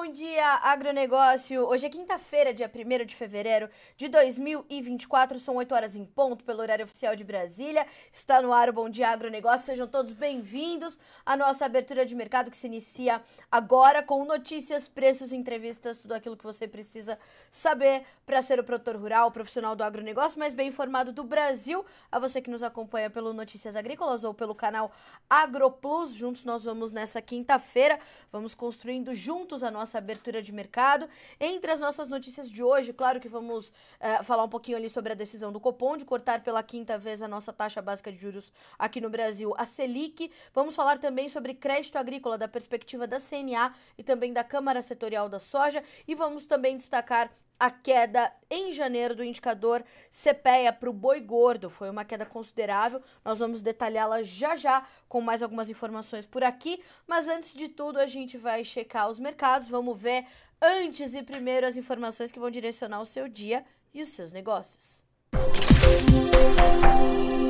bom dia, agronegócio! Hoje é quinta-feira, dia 1 de fevereiro de 2024, são 8 horas em ponto pelo horário oficial de Brasília. Está no ar o Bom Dia Agronegócio, sejam todos bem-vindos à nossa abertura de mercado que se inicia agora com notícias, preços, entrevistas, tudo aquilo que você precisa saber para ser o produtor rural, profissional do agronegócio mais bem informado do Brasil. A você que nos acompanha pelo Notícias Agrícolas ou pelo canal AgroPlus, juntos nós vamos nessa quinta-feira, vamos construindo juntos a nossa abertura de mercado. Entre as nossas notícias de hoje, claro que vamos uh, falar um pouquinho ali sobre a decisão do Copom de cortar pela quinta vez a nossa taxa básica de juros aqui no Brasil, a Selic. Vamos falar também sobre crédito agrícola da perspectiva da CNA e também da Câmara Setorial da Soja e vamos também destacar a queda em janeiro do indicador CPEA para o boi gordo. Foi uma queda considerável. Nós vamos detalhá-la já já com mais algumas informações por aqui. Mas antes de tudo, a gente vai checar os mercados. Vamos ver antes e primeiro as informações que vão direcionar o seu dia e os seus negócios. Música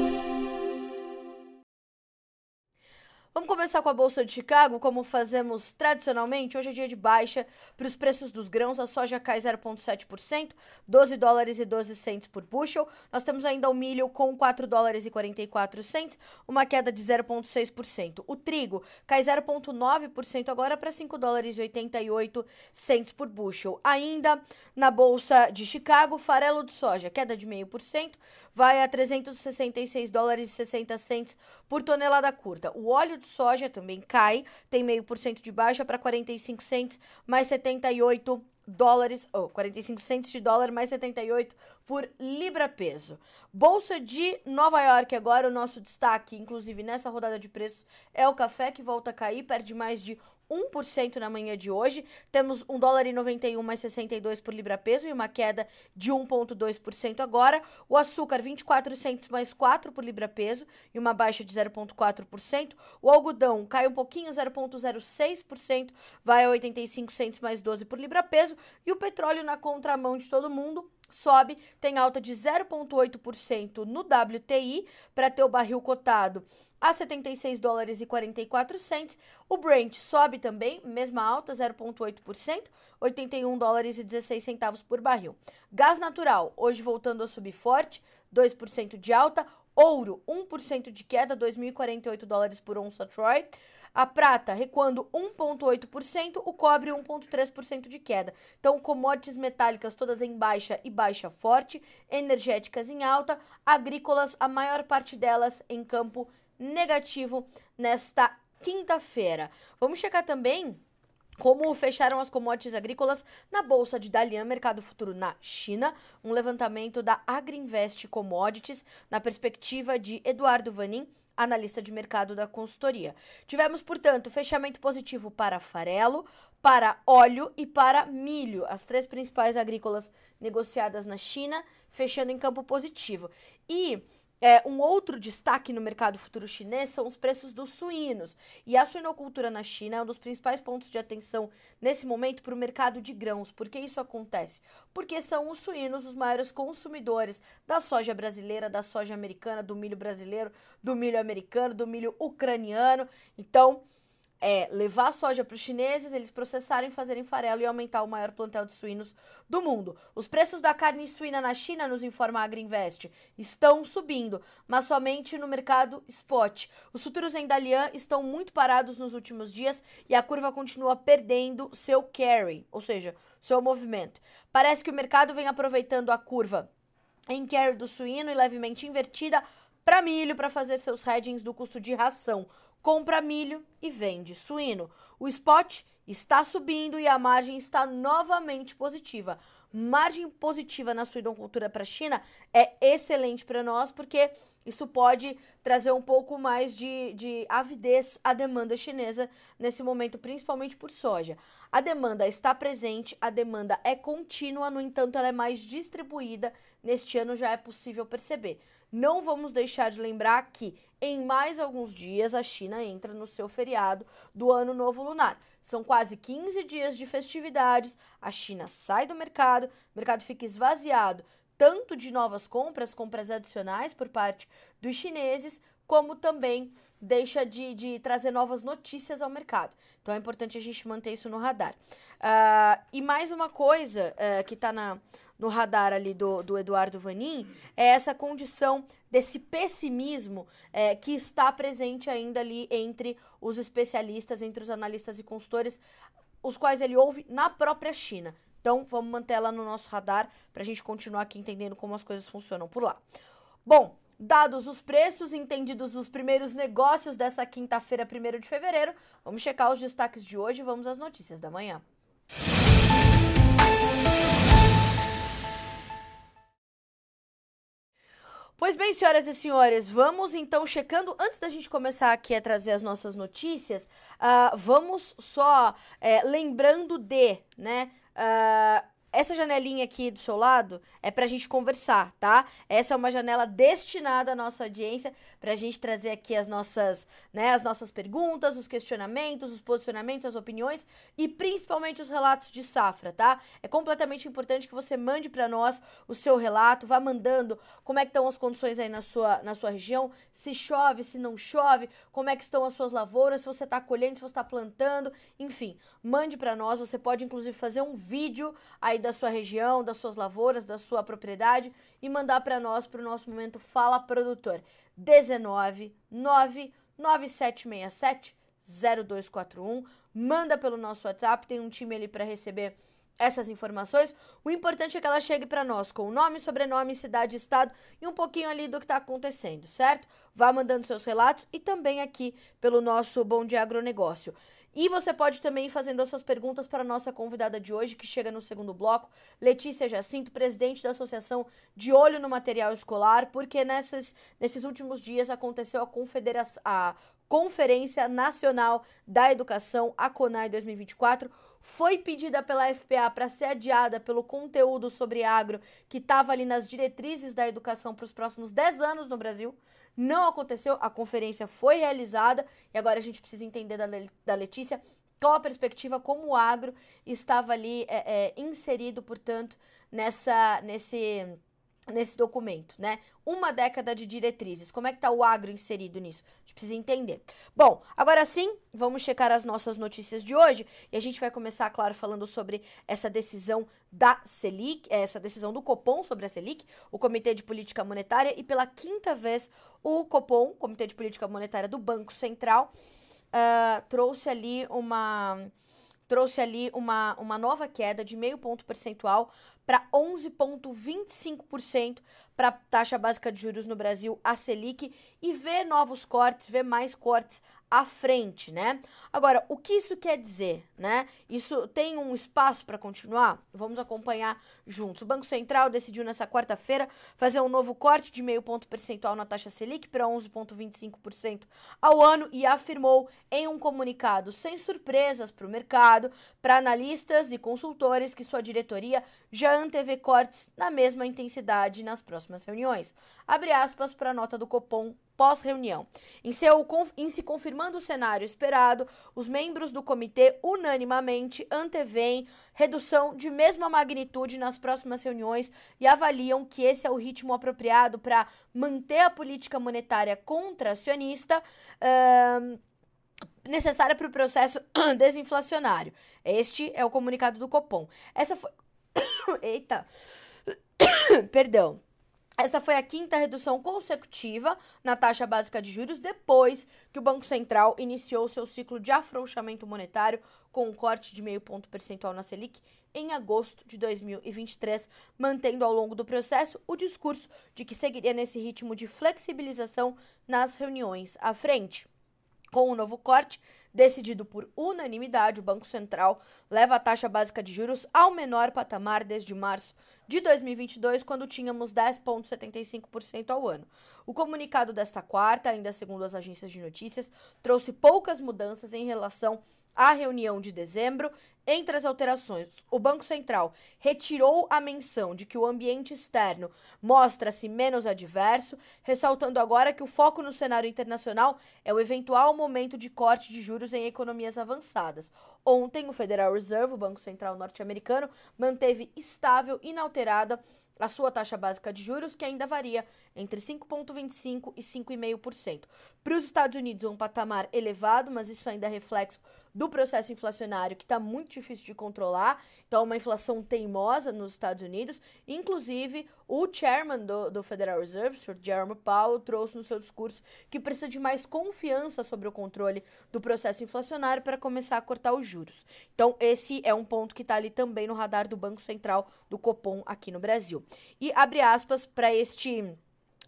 Vamos começar com a Bolsa de Chicago, como fazemos tradicionalmente. Hoje é dia de baixa para os preços dos grãos. A soja cai 0,7%, 12 dólares e 12 centes por bushel. Nós temos ainda o milho com 4 dólares e 44 centes, uma queda de 0,6%. O trigo cai 0,9% agora para 5 dólares e 88 centes por bushel. Ainda na Bolsa de Chicago, farelo de soja, queda de 0,5%, vai a 366 dólares e 60 centes por tonelada curta. O óleo de soja também cai, tem meio por cento de baixa para 45 centes mais 78 dólares, ou oh, 45 centes de dólar mais 78 por libra peso. Bolsa de Nova York agora o nosso destaque, inclusive nessa rodada de preços, é o café que volta a cair, perde mais de 1% na manhã de hoje. Temos 1 dólar e 91 mais 62 por libra peso e uma queda de 1,2% agora. O açúcar 24 centos mais 4 por libra peso e uma baixa de 0,4%. O algodão cai um pouquinho, 0,06%, vai a 85 centos mais 12 por libra peso. E o petróleo na contramão de todo mundo sobe, tem alta de 0,8% no WTI para ter o barril cotado a 76 dólares e 44 centes. O Brent sobe também, mesma alta, 0,8%, 81 dólares e 16 centavos por barril. Gás natural, hoje voltando a subir forte, 2% de alta. Ouro, 1% de queda, 2.048 dólares por onça Troy. A prata recuando 1,8%, o cobre 1,3% de queda. Então, commodities metálicas todas em baixa e baixa forte, energéticas em alta, agrícolas, a maior parte delas em campo negativo nesta quinta-feira. Vamos checar também como fecharam as commodities agrícolas na bolsa de Dalian Mercado Futuro na China, um levantamento da Agriinvest Commodities na perspectiva de Eduardo Vanin, analista de mercado da consultoria. Tivemos, portanto, fechamento positivo para farelo, para óleo e para milho, as três principais agrícolas negociadas na China, fechando em campo positivo. E é, um outro destaque no mercado futuro chinês são os preços dos suínos. E a suinocultura na China é um dos principais pontos de atenção nesse momento para o mercado de grãos. Por que isso acontece? Porque são os suínos os maiores consumidores da soja brasileira, da soja americana, do milho brasileiro, do milho americano, do milho ucraniano. Então, é levar a soja para os chineses, eles processarem, fazerem farelo e aumentar o maior plantel de suínos do mundo. Os preços da carne suína na China, nos informa a Agriinvest, estão subindo, mas somente no mercado spot. Os futuros em Dalian estão muito parados nos últimos dias e a curva continua perdendo seu carry, ou seja, seu movimento. Parece que o mercado vem aproveitando a curva em carry do suíno e levemente invertida para milho para fazer seus hedgings do custo de ração compra milho e vende suíno. O spot está subindo e a margem está novamente positiva. Margem positiva na suinocultura para a China é excelente para nós porque isso pode trazer um pouco mais de, de avidez à demanda chinesa nesse momento, principalmente por soja. A demanda está presente, a demanda é contínua, no entanto, ela é mais distribuída. Neste ano já é possível perceber. Não vamos deixar de lembrar que em mais alguns dias a China entra no seu feriado do Ano Novo Lunar. São quase 15 dias de festividades, a China sai do mercado, o mercado fica esvaziado tanto de novas compras, compras adicionais por parte dos chineses, como também deixa de, de trazer novas notícias ao mercado. Então é importante a gente manter isso no radar. Uh, e mais uma coisa uh, que está no radar ali do, do Eduardo Vanin é essa condição desse pessimismo é, que está presente ainda ali entre os especialistas, entre os analistas e consultores, os quais ele ouve na própria China. Então, vamos manter ela no nosso radar para a gente continuar aqui entendendo como as coisas funcionam por lá. Bom, dados os preços, entendidos os primeiros negócios dessa quinta-feira, 1 de fevereiro, vamos checar os destaques de hoje e vamos às notícias da manhã. Pois bem, senhoras e senhores, vamos então checando. Antes da gente começar aqui a trazer as nossas notícias, uh, vamos só é, lembrando de, né? Uh, essa janelinha aqui do seu lado é pra gente conversar, tá? Essa é uma janela destinada à nossa audiência, pra gente trazer aqui as nossas, né, as nossas perguntas, os questionamentos, os posicionamentos, as opiniões e principalmente os relatos de safra, tá? É completamente importante que você mande para nós o seu relato, vá mandando como é que estão as condições aí na sua, na sua região, se chove, se não chove, como é que estão as suas lavouras, se você tá colhendo, se você tá plantando, enfim, mande para nós, você pode inclusive fazer um vídeo aí aí da sua região, das suas lavouras, da sua propriedade e mandar para nós para o nosso momento Fala Produtor 19 99767 0241. Manda pelo nosso WhatsApp, tem um time ali para receber essas informações. O importante é que ela chegue para nós com o nome, sobrenome, cidade, estado e um pouquinho ali do que está acontecendo, certo? Vá mandando seus relatos e também aqui pelo nosso Bom Dia Agronegócio. E você pode também ir fazendo as suas perguntas para a nossa convidada de hoje, que chega no segundo bloco, Letícia Jacinto, presidente da Associação De Olho no Material Escolar, porque nessas, nesses últimos dias aconteceu a, a Conferência Nacional da Educação, a CONAI 2024, foi pedida pela FPA para ser adiada pelo conteúdo sobre agro que estava ali nas diretrizes da educação para os próximos 10 anos no Brasil. Não aconteceu, a conferência foi realizada e agora a gente precisa entender da, da Letícia qual a perspectiva, como o agro estava ali é, é, inserido, portanto, nessa, nesse nesse documento, né? Uma década de diretrizes. Como é que tá o agro inserido nisso? A gente precisa entender. Bom, agora sim, vamos checar as nossas notícias de hoje e a gente vai começar, claro, falando sobre essa decisão da Selic, essa decisão do Copom sobre a Selic, o Comitê de Política Monetária e pela quinta vez o Copom, Comitê de Política Monetária do Banco Central, uh, trouxe ali uma trouxe ali uma, uma nova queda de meio ponto percentual para 11,25% para a taxa básica de juros no Brasil, a Selic, e vê novos cortes, vê mais cortes à frente, né? Agora, o que isso quer dizer, né? Isso tem um espaço para continuar? Vamos acompanhar juntos. O Banco Central decidiu nessa quarta-feira fazer um novo corte de meio ponto percentual na taxa Selic para 11,25% ao ano e afirmou em um comunicado sem surpresas para o mercado, para analistas e consultores que sua diretoria já antevê cortes na mesma intensidade nas próximas reuniões. Abre aspas para a nota do Copom pós-reunião. Em, em se confirmando o cenário esperado, os membros do comitê unanimamente antevêm redução de mesma magnitude nas próximas reuniões e avaliam que esse é o ritmo apropriado para manter a política monetária contracionista. Uh, necessária para o processo desinflacionário. Este é o comunicado do Copom. Essa foi. Eita! Perdão. Esta foi a quinta redução consecutiva na taxa básica de juros depois que o Banco Central iniciou seu ciclo de afrouxamento monetário com um corte de meio ponto percentual na Selic em agosto de 2023, mantendo ao longo do processo o discurso de que seguiria nesse ritmo de flexibilização nas reuniões à frente. Com o novo corte, decidido por unanimidade, o Banco Central leva a taxa básica de juros ao menor patamar desde março de 2022, quando tínhamos 10,75% ao ano. O comunicado desta quarta, ainda segundo as agências de notícias, trouxe poucas mudanças em relação à reunião de dezembro entre as alterações, o Banco Central retirou a menção de que o ambiente externo mostra-se menos adverso, ressaltando agora que o foco no cenário internacional é o eventual momento de corte de juros em economias avançadas. Ontem, o Federal Reserve, o Banco Central norte-americano, manteve estável, inalterada, a sua taxa básica de juros, que ainda varia entre 5,25% e 5,5%. Para os Estados Unidos, um patamar elevado, mas isso ainda é reflexo do processo inflacionário que está muito difícil de controlar. Então, uma inflação teimosa nos Estados Unidos. Inclusive, o chairman do, do Federal Reserve, Sr. Jerome Powell, trouxe no seu discurso que precisa de mais confiança sobre o controle do processo inflacionário para começar a cortar os juros. Então, esse é um ponto que está ali também no radar do Banco Central do Copom aqui no Brasil. E abre aspas para este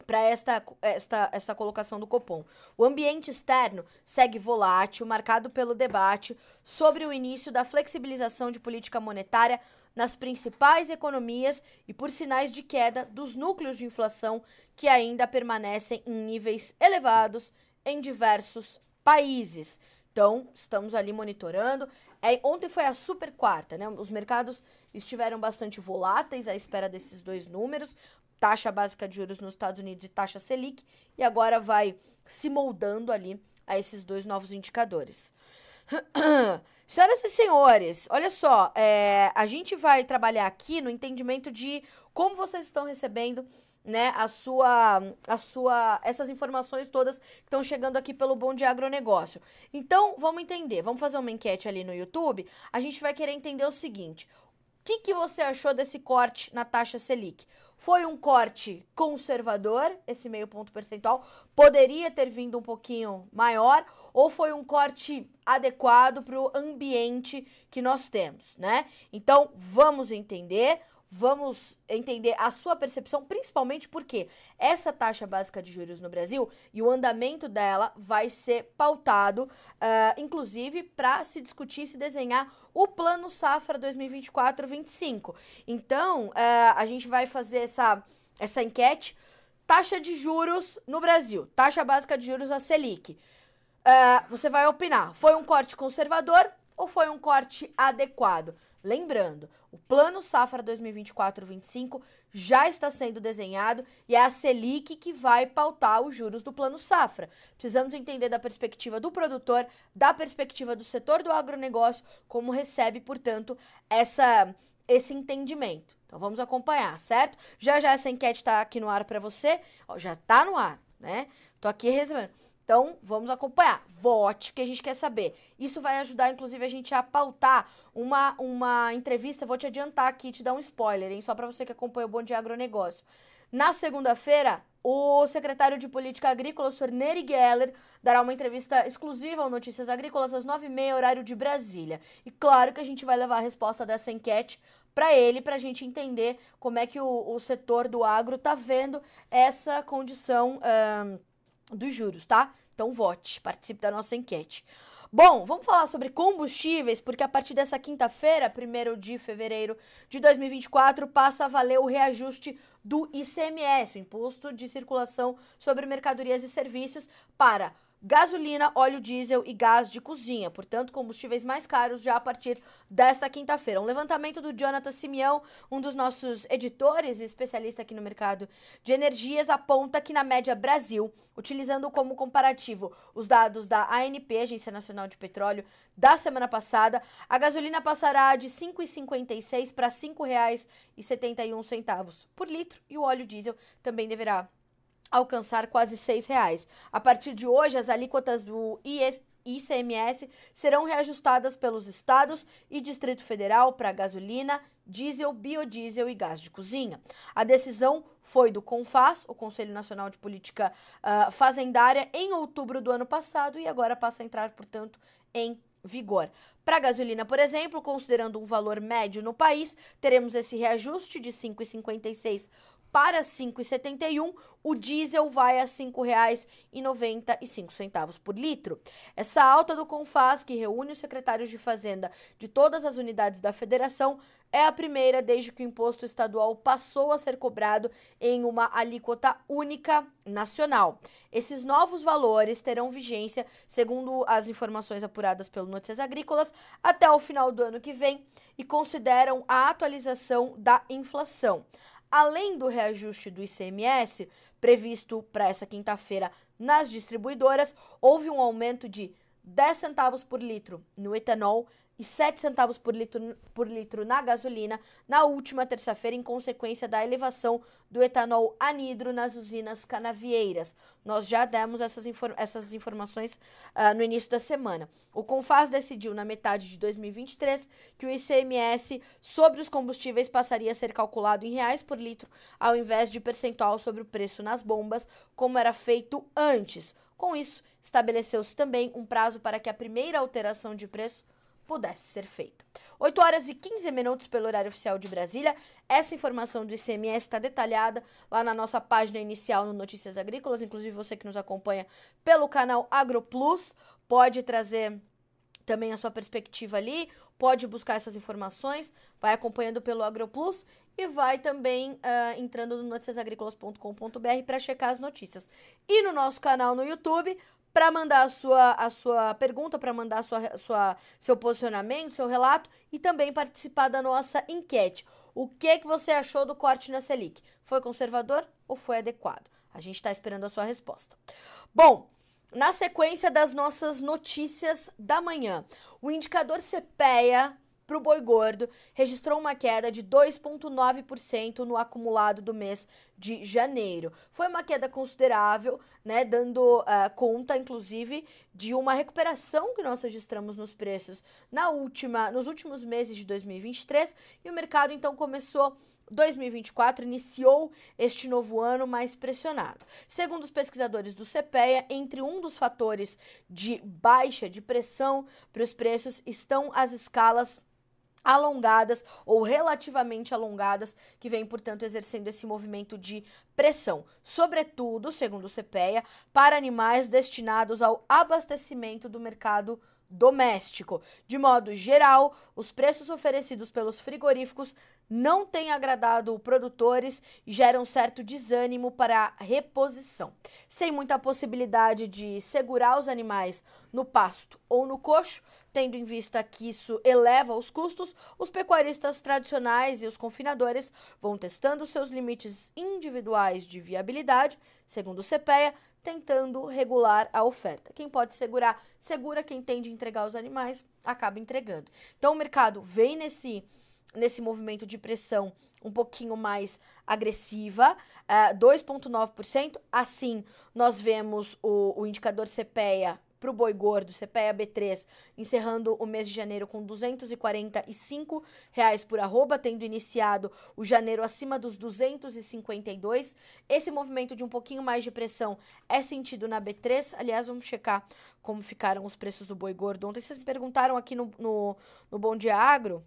para esta, esta, essa colocação do Copom. O ambiente externo segue volátil, marcado pelo debate sobre o início da flexibilização de política monetária nas principais economias e por sinais de queda dos núcleos de inflação que ainda permanecem em níveis elevados em diversos países. Então, estamos ali monitorando. É, ontem foi a super quarta, né? Os mercados estiveram bastante voláteis à espera desses dois números taxa básica de juros nos Estados Unidos e taxa Selic, e agora vai se moldando ali a esses dois novos indicadores. Senhoras e senhores, olha só, é, a gente vai trabalhar aqui no entendimento de como vocês estão recebendo né, a sua, a sua, essas informações todas que estão chegando aqui pelo Bom de Agronegócio. Então, vamos entender, vamos fazer uma enquete ali no YouTube. A gente vai querer entender o seguinte: que, que você achou desse corte na taxa Selic? Foi um corte conservador, esse meio ponto percentual? Poderia ter vindo um pouquinho maior? Ou foi um corte adequado para o ambiente que nós temos, né? Então, vamos entender vamos entender a sua percepção, principalmente porque essa taxa básica de juros no Brasil e o andamento dela vai ser pautado, uh, inclusive, para se discutir, se desenhar o plano Safra 2024-25. Então, uh, a gente vai fazer essa, essa enquete. Taxa de juros no Brasil, taxa básica de juros a Selic. Uh, você vai opinar, foi um corte conservador ou foi um corte adequado? Lembrando, o Plano Safra 2024-25 já está sendo desenhado e é a Selic que vai pautar os juros do Plano Safra. Precisamos entender da perspectiva do produtor, da perspectiva do setor do agronegócio, como recebe, portanto, essa, esse entendimento. Então vamos acompanhar, certo? Já já essa enquete está aqui no ar para você. Ó, já está no ar, né? Tô aqui recebendo. Então, vamos acompanhar. Vote, que a gente quer saber. Isso vai ajudar, inclusive, a gente a pautar uma, uma entrevista. Vou te adiantar aqui, te dar um spoiler, hein? Só para você que acompanha o Bom Dia Agronegócio. Na segunda-feira, o secretário de Política Agrícola, o Sr. Neri Geller, dará uma entrevista exclusiva ao Notícias Agrícolas às 9h30, horário de Brasília. E claro que a gente vai levar a resposta dessa enquete para ele, para a gente entender como é que o, o setor do agro está vendo essa condição dos juros, tá? Então vote, participe da nossa enquete. Bom, vamos falar sobre combustíveis, porque a partir dessa quinta-feira, 1 de fevereiro de 2024, passa a valer o reajuste do ICMS, o Imposto de Circulação sobre Mercadorias e Serviços, para gasolina, óleo diesel e gás de cozinha, portanto, combustíveis mais caros já a partir desta quinta-feira. Um levantamento do Jonathan Simeão, um dos nossos editores e especialista aqui no mercado de energias, aponta que na média Brasil, utilizando como comparativo os dados da ANP, Agência Nacional de Petróleo, da semana passada, a gasolina passará de R$ 5,56 para R$ 5,71 por litro e o óleo diesel também deverá alcançar quase seis reais. A partir de hoje, as alíquotas do ICMS serão reajustadas pelos estados e Distrito Federal para gasolina, diesel, biodiesel e gás de cozinha. A decisão foi do CONFAS, o Conselho Nacional de Política uh, Fazendária, em outubro do ano passado e agora passa a entrar, portanto, em vigor. Para a gasolina, por exemplo, considerando um valor médio no país, teremos esse reajuste de 5,56 para 5,71, o diesel vai a R$ 5,95 por litro. Essa alta do Confas, que reúne os secretários de Fazenda de todas as unidades da federação, é a primeira desde que o imposto estadual passou a ser cobrado em uma alíquota única nacional. Esses novos valores terão vigência, segundo as informações apuradas pelo Notícias Agrícolas, até o final do ano que vem e consideram a atualização da inflação. Além do reajuste do ICMS, previsto para essa quinta-feira nas distribuidoras, houve um aumento de 10 centavos por litro no etanol e 7 centavos por litro, por litro na gasolina na última terça-feira, em consequência da elevação do etanol anidro nas usinas canavieiras. Nós já demos essas, infor essas informações uh, no início da semana. O Confaz decidiu, na metade de 2023, que o ICMS sobre os combustíveis passaria a ser calculado em reais por litro, ao invés de percentual sobre o preço nas bombas, como era feito antes. Com isso, estabeleceu-se também um prazo para que a primeira alteração de preço pudesse ser feita. 8 horas e 15 minutos pelo horário oficial de Brasília. Essa informação do ICMS está detalhada lá na nossa página inicial no Notícias Agrícolas. Inclusive, você que nos acompanha pelo canal AgroPlus pode trazer também a sua perspectiva ali, pode buscar essas informações, vai acompanhando pelo AgroPlus e vai também uh, entrando no noticiasagricolas.com.br para checar as notícias. E no nosso canal no YouTube, para mandar a sua, a sua pergunta, para mandar a sua, sua, seu posicionamento, seu relato e também participar da nossa enquete. O que, que você achou do corte na Selic? Foi conservador ou foi adequado? A gente está esperando a sua resposta. Bom, na sequência das nossas notícias da manhã, o indicador CPEA para o boi gordo registrou uma queda de 2,9% no acumulado do mês de janeiro. Foi uma queda considerável, né, dando uh, conta, inclusive, de uma recuperação que nós registramos nos preços na última, nos últimos meses de 2023 e o mercado então começou 2024 iniciou este novo ano mais pressionado. Segundo os pesquisadores do CPEA, entre um dos fatores de baixa de pressão para os preços estão as escalas alongadas ou relativamente alongadas, que vem, portanto, exercendo esse movimento de pressão, sobretudo, segundo o CPEA, para animais destinados ao abastecimento do mercado doméstico. De modo geral, os preços oferecidos pelos frigoríficos não têm agradado produtores e geram certo desânimo para a reposição. Sem muita possibilidade de segurar os animais no pasto ou no coxo, tendo em vista que isso eleva os custos, os pecuaristas tradicionais e os confinadores vão testando seus limites individuais de viabilidade, segundo o CPEA, tentando regular a oferta. Quem pode segurar, segura. Quem tem de entregar os animais, acaba entregando. Então o mercado vem nesse nesse movimento de pressão um pouquinho mais agressiva, uh, 2,9%. Assim, nós vemos o, o indicador CPEA para o boi gordo, CPEA B3, encerrando o mês de janeiro com 245 reais por arroba, tendo iniciado o janeiro acima dos 252. Esse movimento de um pouquinho mais de pressão é sentido na B3. Aliás, vamos checar como ficaram os preços do boi gordo. Ontem vocês me perguntaram aqui no, no, no Bom Dia Agro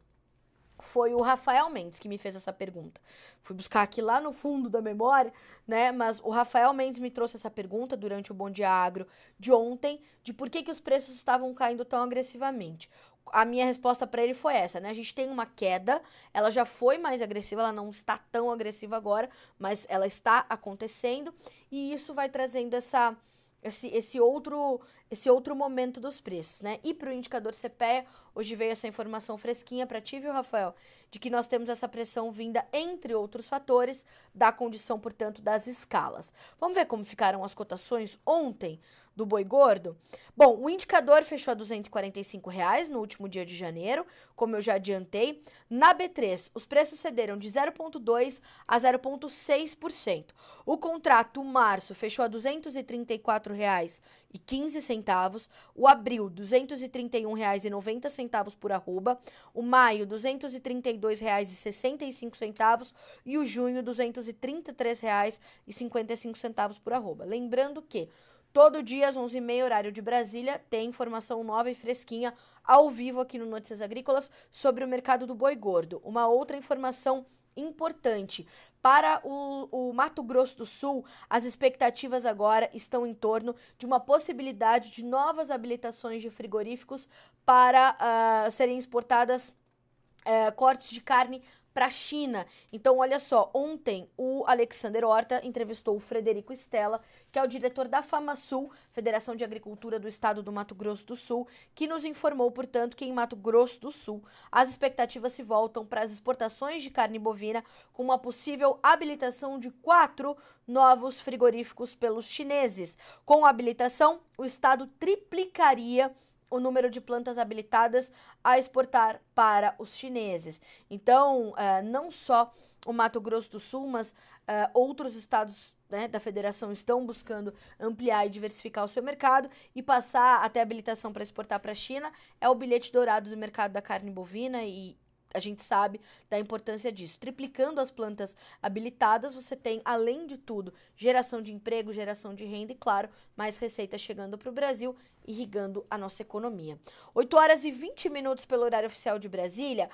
foi o Rafael Mendes que me fez essa pergunta. Fui buscar aqui lá no fundo da memória, né? Mas o Rafael Mendes me trouxe essa pergunta durante o Bom Dia Agro de ontem, de por que, que os preços estavam caindo tão agressivamente. A minha resposta para ele foi essa, né? A gente tem uma queda, ela já foi mais agressiva, ela não está tão agressiva agora, mas ela está acontecendo e isso vai trazendo essa esse, esse outro esse outro momento dos preços, né? E para o indicador CPEA, hoje veio essa informação fresquinha para ti, viu, Rafael? De que nós temos essa pressão vinda, entre outros fatores, da condição, portanto, das escalas. Vamos ver como ficaram as cotações ontem do boi gordo? Bom, o indicador fechou a 245 reais no último dia de janeiro, como eu já adiantei. Na B3, os preços cederam de 0,2% a 0,6%. O contrato março fechou a 234 reais e 15 centavos, o abril R$ 231,90 por arroba, o maio R$ 232,65 e o junho R$ 233,55 por arroba. Lembrando que todo dia às 11h30 horário de Brasília tem informação nova e fresquinha ao vivo aqui no Notícias Agrícolas sobre o mercado do boi gordo. Uma outra informação importante. Para o, o, Mato Grosso do Sul, as expectativas agora estão em torno de uma possibilidade de novas habilitações de frigoríficos para uh, serem exportadas uh, cortes de carne para a China. Então, olha só, ontem o Alexander Horta entrevistou o Frederico Stella, que é o diretor da FamaSul, Federação de Agricultura do Estado do Mato Grosso do Sul, que nos informou, portanto, que em Mato Grosso do Sul as expectativas se voltam para as exportações de carne bovina, com uma possível habilitação de quatro novos frigoríficos pelos chineses. Com a habilitação, o Estado triplicaria o número de plantas habilitadas a exportar para os chineses. Então, uh, não só o Mato Grosso do Sul, mas uh, outros estados né, da federação estão buscando ampliar e diversificar o seu mercado e passar até habilitação para exportar para a China é o bilhete dourado do mercado da carne bovina e a gente sabe da importância disso. Triplicando as plantas habilitadas, você tem, além de tudo, geração de emprego, geração de renda e, claro, mais receita chegando para o Brasil, irrigando a nossa economia. 8 horas e 20 minutos pelo horário oficial de Brasília.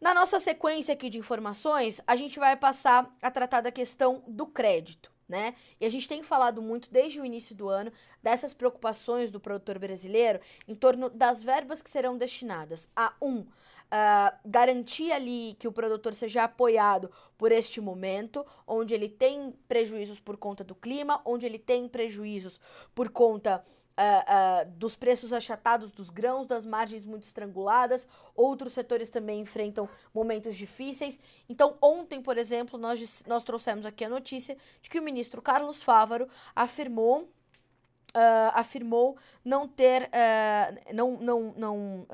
Na nossa sequência aqui de informações, a gente vai passar a tratar da questão do crédito. Né? E a gente tem falado muito desde o início do ano dessas preocupações do produtor brasileiro em torno das verbas que serão destinadas a um uh, garantir ali que o produtor seja apoiado por este momento, onde ele tem prejuízos por conta do clima, onde ele tem prejuízos por conta Uh, uh, dos preços achatados dos grãos, das margens muito estranguladas. Outros setores também enfrentam momentos difíceis. Então, ontem, por exemplo, nós, nós trouxemos aqui a notícia de que o ministro Carlos Fávaro afirmou. Uh, afirmou não ter, não, não, não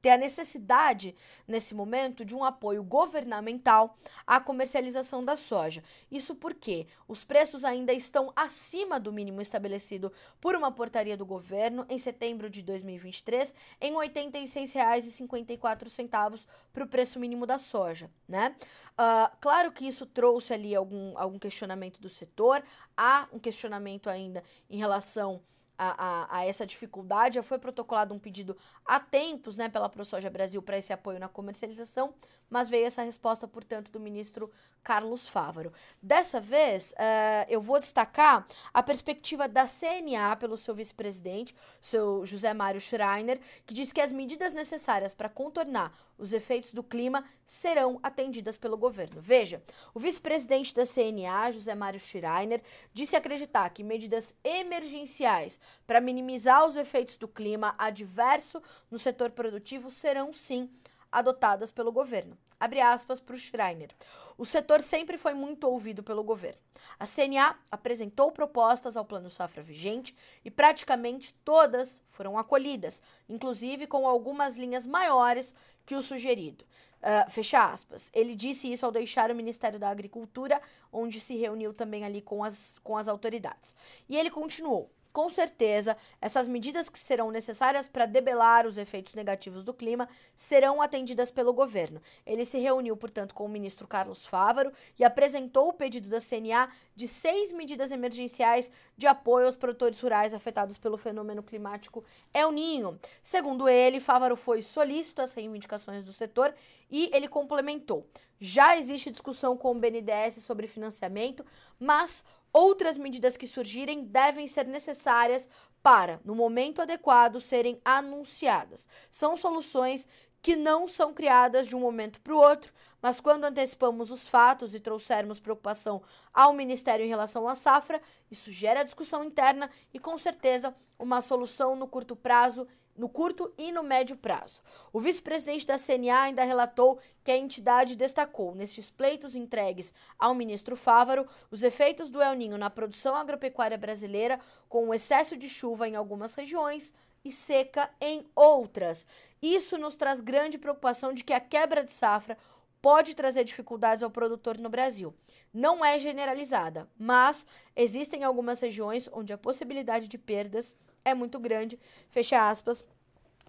ter a necessidade, nesse momento, de um apoio governamental à comercialização da soja. Isso porque os preços ainda estão acima do mínimo estabelecido por uma portaria do governo em setembro de 2023, em R$ 86,54 para o preço mínimo da soja, né? Uh, claro que isso trouxe ali algum, algum questionamento do setor, há um questionamento ainda em relação a, a, a, essa dificuldade. Já foi protocolado um pedido há tempos né, pela ProSoja Brasil para esse apoio na comercialização, mas veio essa resposta, portanto, do ministro Carlos Fávaro. Dessa vez, uh, eu vou destacar a perspectiva da CNA pelo seu vice-presidente, seu José Mário Schreiner, que diz que as medidas necessárias para contornar os efeitos do clima serão atendidas pelo governo. Veja, o vice-presidente da CNA, José Mário Schreiner, disse acreditar que medidas emergenciais para minimizar os efeitos do clima adverso no setor produtivo serão sim adotadas pelo governo. Abre aspas para o Schreiner. O setor sempre foi muito ouvido pelo governo. A CNA apresentou propostas ao Plano Safra vigente e praticamente todas foram acolhidas, inclusive com algumas linhas maiores que o sugerido. Uh, fecha aspas. Ele disse isso ao deixar o Ministério da Agricultura, onde se reuniu também ali com as, com as autoridades. E ele continuou com certeza, essas medidas que serão necessárias para debelar os efeitos negativos do clima serão atendidas pelo governo. Ele se reuniu, portanto, com o ministro Carlos Fávaro e apresentou o pedido da CNA de seis medidas emergenciais de apoio aos produtores rurais afetados pelo fenômeno climático El Ninho. Segundo ele, Fávaro foi solícito às reivindicações do setor e ele complementou. Já existe discussão com o BNDES sobre financiamento, mas Outras medidas que surgirem devem ser necessárias para, no momento adequado, serem anunciadas. São soluções que não são criadas de um momento para o outro, mas quando antecipamos os fatos e trouxermos preocupação ao Ministério em relação à safra, isso gera discussão interna e, com certeza, uma solução no curto prazo no curto e no médio prazo. O vice-presidente da CNA ainda relatou que a entidade destacou, nestes pleitos entregues ao ministro Fávaro, os efeitos do El Ninho na produção agropecuária brasileira, com o excesso de chuva em algumas regiões e seca em outras. Isso nos traz grande preocupação de que a quebra de safra pode trazer dificuldades ao produtor no Brasil. Não é generalizada, mas existem algumas regiões onde a possibilidade de perdas é muito grande, fecha aspas,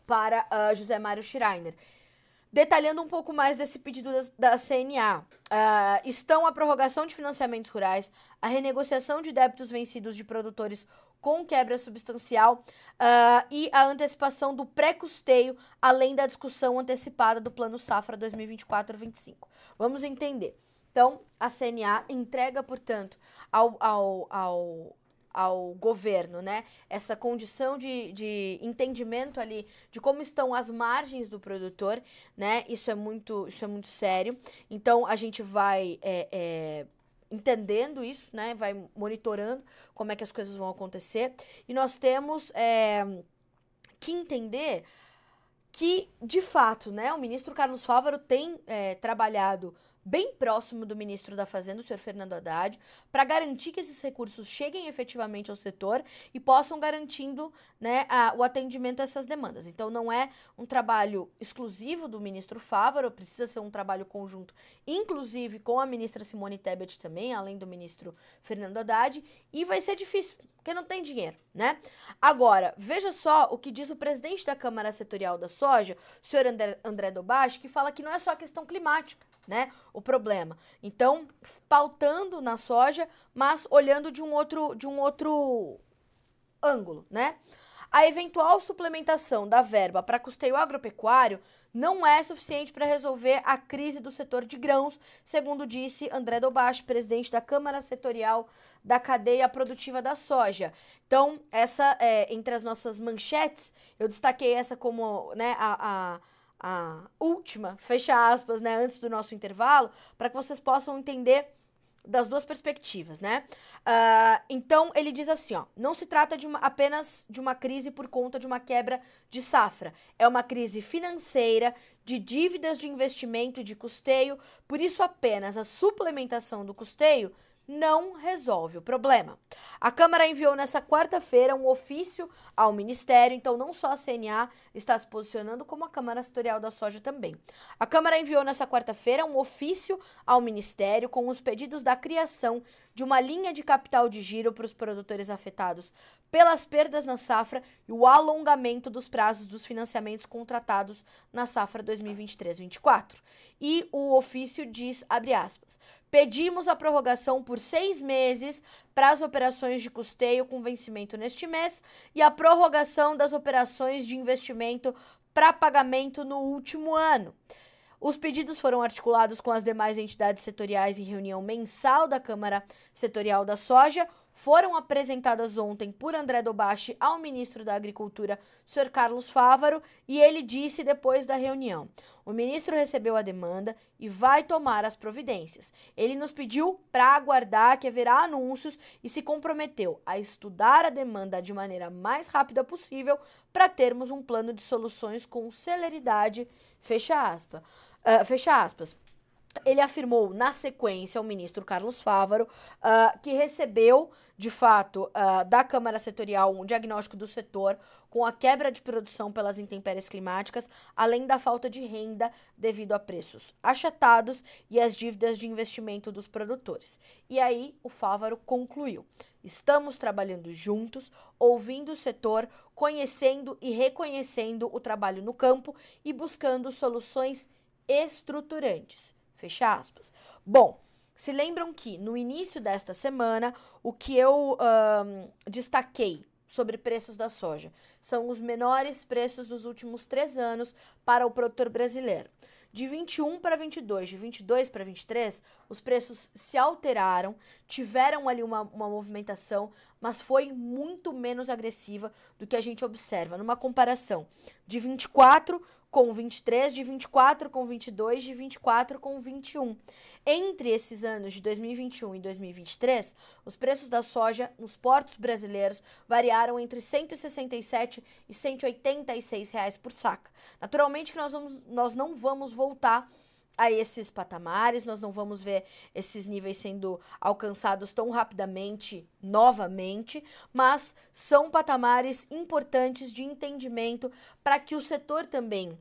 para uh, José Mário Schreiner. Detalhando um pouco mais desse pedido da, da CNA, uh, estão a prorrogação de financiamentos rurais, a renegociação de débitos vencidos de produtores com quebra substancial uh, e a antecipação do pré-custeio, além da discussão antecipada do Plano Safra 2024-25. Vamos entender. Então, a CNA entrega, portanto, ao, ao, ao ao governo, né? Essa condição de, de entendimento ali de como estão as margens do produtor, né? Isso é muito, isso é muito sério. Então a gente vai é, é, entendendo isso, né? Vai monitorando como é que as coisas vão acontecer. E nós temos é, que entender que, de fato, né, o ministro Carlos Fávaro tem é, trabalhado bem próximo do ministro da Fazenda, o senhor Fernando Haddad, para garantir que esses recursos cheguem efetivamente ao setor e possam garantindo né, a, o atendimento a essas demandas. Então, não é um trabalho exclusivo do ministro Fávaro, precisa ser um trabalho conjunto, inclusive com a ministra Simone Tebet também, além do ministro Fernando Haddad, e vai ser difícil, porque não tem dinheiro, né? Agora, veja só o que diz o presidente da Câmara Setorial da Soja, o senhor André, André Dobache, que fala que não é só questão climática né? O problema. Então, pautando na soja, mas olhando de um outro, de um outro ângulo, né? A eventual suplementação da verba para custeio agropecuário não é suficiente para resolver a crise do setor de grãos, segundo disse André Dobache, presidente da Câmara Setorial da Cadeia Produtiva da Soja. Então, essa, é, entre as nossas manchetes, eu destaquei essa como né, a, a a última, fecha aspas, né, antes do nosso intervalo, para que vocês possam entender das duas perspectivas, né? Uh, então ele diz assim, ó, não se trata de uma, apenas de uma crise por conta de uma quebra de safra, é uma crise financeira, de dívidas de investimento e de custeio, por isso apenas a suplementação do custeio não resolve o problema. A Câmara enviou nessa quarta-feira um ofício ao Ministério, então não só a CNA está se posicionando, como a Câmara Setorial da Soja também. A Câmara enviou nessa quarta-feira um ofício ao Ministério com os pedidos da criação de uma linha de capital de giro para os produtores afetados pelas perdas na safra e o alongamento dos prazos dos financiamentos contratados na safra 2023-24. E o ofício diz, abre aspas, pedimos a prorrogação por seis meses para as operações de custeio com vencimento neste mês e a prorrogação das operações de investimento para pagamento no último ano. Os pedidos foram articulados com as demais entidades setoriais em reunião mensal da Câmara Setorial da Soja, foram apresentadas ontem por André Dobache ao ministro da Agricultura, Sr. Carlos Fávaro, e ele disse depois da reunião: o ministro recebeu a demanda e vai tomar as providências. Ele nos pediu para aguardar que haverá anúncios e se comprometeu a estudar a demanda de maneira mais rápida possível para termos um plano de soluções com celeridade. Fecha. Uh, fecha aspas. Ele afirmou na sequência, o ministro Carlos Fávaro, uh, que recebeu, de fato, uh, da Câmara Setorial um diagnóstico do setor com a quebra de produção pelas intempéries climáticas, além da falta de renda devido a preços achatados e as dívidas de investimento dos produtores. E aí o Fávaro concluiu. Estamos trabalhando juntos, ouvindo o setor, conhecendo e reconhecendo o trabalho no campo e buscando soluções estruturantes. Fecha aspas. Bom, se lembram que no início desta semana, o que eu um, destaquei sobre preços da soja são os menores preços dos últimos três anos para o produtor brasileiro. De 21 para 22, de 22 para 23, os preços se alteraram, tiveram ali uma, uma movimentação, mas foi muito menos agressiva do que a gente observa. Numa comparação de 24 com 23, de 24 com 22, de 24 com 21. Entre esses anos de 2021 e 2023, os preços da soja nos portos brasileiros variaram entre 167 e 186 reais por saca. Naturalmente que nós, vamos, nós não vamos voltar a esses patamares, nós não vamos ver esses níveis sendo alcançados tão rapidamente novamente, mas são patamares importantes de entendimento para que o setor também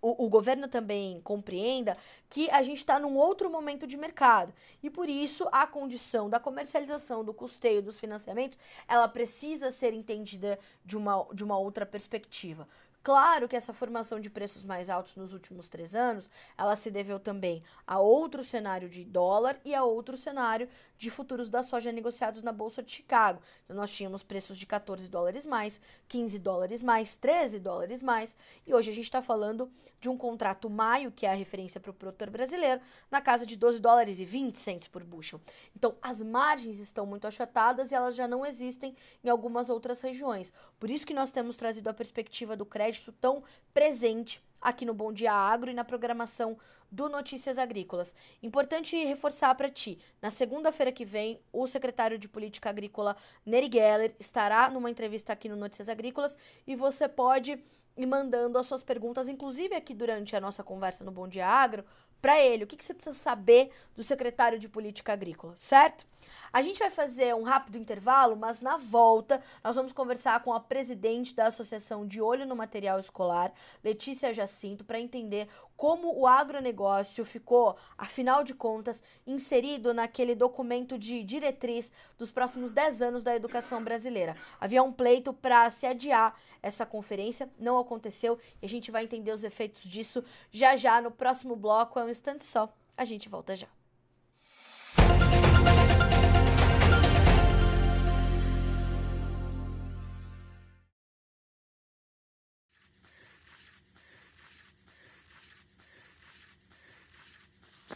o, o, governo também compreenda que a gente está num outro momento de mercado e por isso a condição da comercialização, do custeio dos financiamentos, ela precisa ser entendida de uma, de uma outra perspectiva. Claro que essa formação de preços mais altos nos últimos três anos, ela se deveu também a outro cenário de dólar e a outro cenário de futuros da soja negociados na Bolsa de Chicago. Então, nós tínhamos preços de 14 dólares mais, 15 dólares mais, 13 dólares mais, e hoje a gente está falando de um contrato maio, que é a referência para o produtor brasileiro, na casa de 12 dólares e 20 centos por bushel. Então, as margens estão muito achatadas e elas já não existem em algumas outras regiões. Por isso que nós temos trazido a perspectiva do crédito tão presente aqui no Bom Dia Agro e na programação do Notícias Agrícolas. Importante reforçar para ti, na segunda-feira que vem, o secretário de Política Agrícola, Neri Geller, estará numa entrevista aqui no Notícias Agrícolas e você pode ir mandando as suas perguntas, inclusive aqui durante a nossa conversa no Bom Dia Agro, para ele. O que, que você precisa saber do secretário de Política Agrícola, certo? A gente vai fazer um rápido intervalo, mas na volta nós vamos conversar com a presidente da Associação de Olho no Material Escolar, Letícia Jacinto, para entender como o agronegócio ficou, afinal de contas, inserido naquele documento de diretriz dos próximos 10 anos da educação brasileira. Havia um pleito para se adiar essa conferência, não aconteceu e a gente vai entender os efeitos disso já já no próximo bloco. É um instante só, a gente volta já.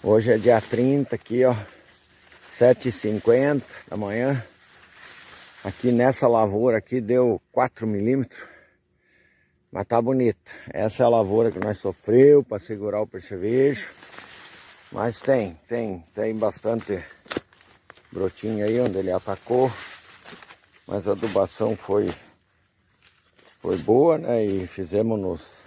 Hoje é dia 30 aqui, ó. 7h50 da manhã. Aqui nessa lavoura aqui deu 4 milímetros. Mas tá bonita. Essa é a lavoura que nós sofreu para segurar o percevejo. Mas tem, tem, tem bastante brotinho aí onde ele atacou. Mas a adubação foi foi boa, né? E fizemos nos.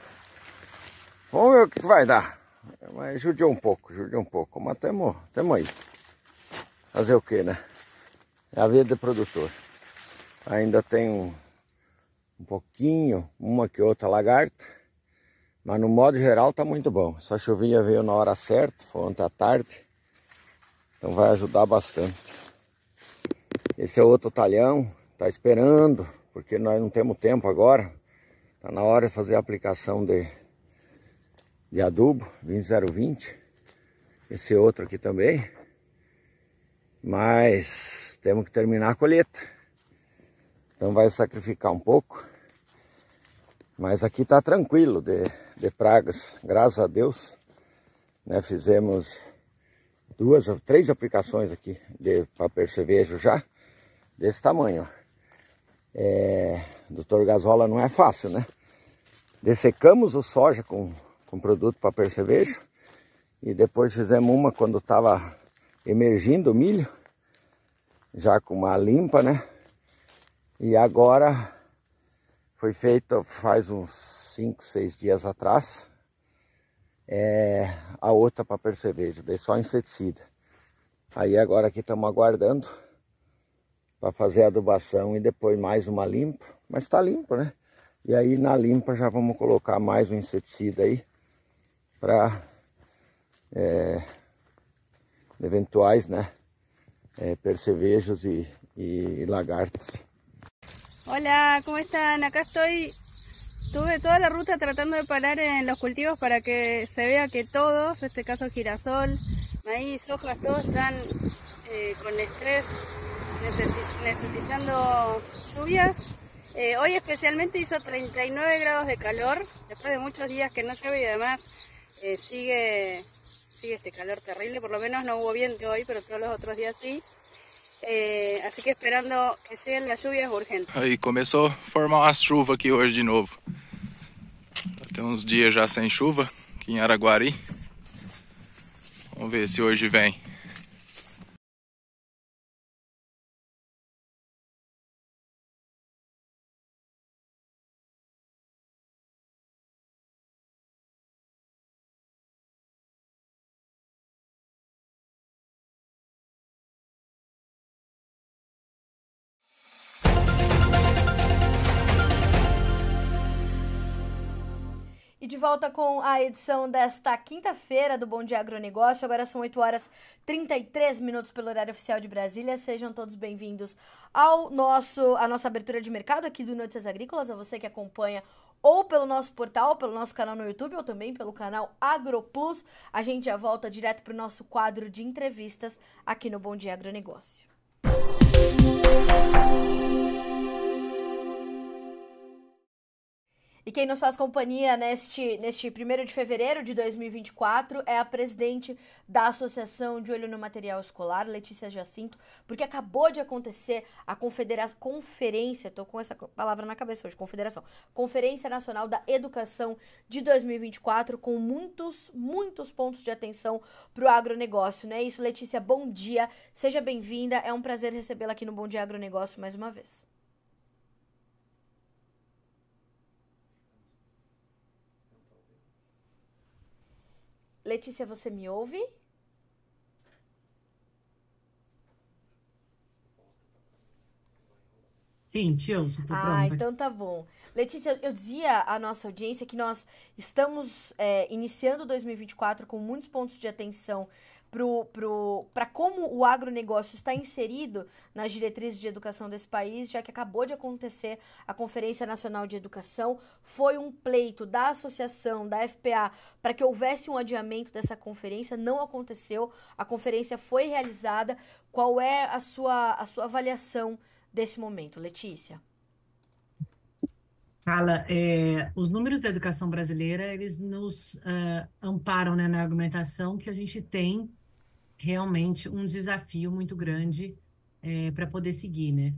Vamos ver o que vai dar. Mas judiou um pouco, judiou um pouco. Mas temos aí. Fazer o que, né? É a vida de produtor. Ainda tem um, um pouquinho, uma que outra lagarta. Mas no modo geral tá muito bom. Essa chuvinha veio na hora certa, foi ontem à tarde. Então vai ajudar bastante. Esse é outro talhão, tá esperando, porque nós não temos tempo agora. Tá na hora de fazer a aplicação de de adubo 20020. Esse outro aqui também. Mas temos que terminar a colheita. Então vai sacrificar um pouco. Mas aqui está tranquilo de, de pragas, graças a Deus. Né, fizemos duas, três aplicações aqui de papel cervejo já, desse tamanho. É, doutor Gasola não é fácil, né? Dessecamos o soja com com produto para percevejo. E depois fizemos uma quando estava emergindo o milho, já com uma limpa, né? E agora foi feita faz uns 5, 6 dias atrás, é, a outra para percevejo, dei só inseticida. Aí agora aqui estamos aguardando para fazer a adubação e depois mais uma limpa, mas está limpo, né? E aí na limpa já vamos colocar mais um inseticida aí para é, eventuais né, é, percevejos y, y lagartos. Hola, ¿cómo están? Acá estoy, tuve toda la ruta tratando de parar en los cultivos para que se vea que todos, este caso girasol, maíz, hojas, todos están eh, con estrés, necesitando lluvias. Eh, hoy especialmente hizo 39 grados de calor, después de muchos días que no llueve y además eh, sigue, sigue este calor terrible, por lo menos no hubo viento hoy, pero todos los otros días sí. É, assim que esperando que cheguem as chuvas urgentes. Aí começou a formar uma chuva aqui hoje de novo. Tem uns dias já sem chuva aqui em Araguari. Vamos ver se hoje vem. Volta com a edição desta quinta-feira do Bom Dia Agronegócio. Agora são 8 horas 33 minutos pelo horário oficial de Brasília. Sejam todos bem-vindos ao nosso a nossa abertura de mercado aqui do Notícias Agrícolas. A você que acompanha ou pelo nosso portal, pelo nosso canal no YouTube ou também pelo canal AgroPlus. A gente já volta direto para o nosso quadro de entrevistas aqui no Bom Dia Agronegócio. Música E quem nos faz companhia neste, neste 1 de fevereiro de 2024 é a presidente da Associação de Olho no Material Escolar, Letícia Jacinto, porque acabou de acontecer a confederação, conferência, estou com essa palavra na cabeça hoje, confederação, Conferência Nacional da Educação de 2024, com muitos, muitos pontos de atenção para o agronegócio, não é isso? Letícia, bom dia, seja bem-vinda, é um prazer recebê-la aqui no Bom Dia Agronegócio mais uma vez. Letícia, você me ouve? Sim, te ouço, tô Ah, pronta. então tá bom. Letícia, eu dizia à nossa audiência que nós estamos é, iniciando 2024 com muitos pontos de atenção para como o agronegócio está inserido nas diretrizes de educação desse país, já que acabou de acontecer a Conferência Nacional de Educação. Foi um pleito da associação, da FPA, para que houvesse um adiamento dessa conferência. Não aconteceu. A conferência foi realizada. Qual é a sua, a sua avaliação desse momento, Letícia? Fala, é, os números da educação brasileira, eles nos uh, amparam, né, na argumentação que a gente tem realmente um desafio muito grande é, para poder seguir, né?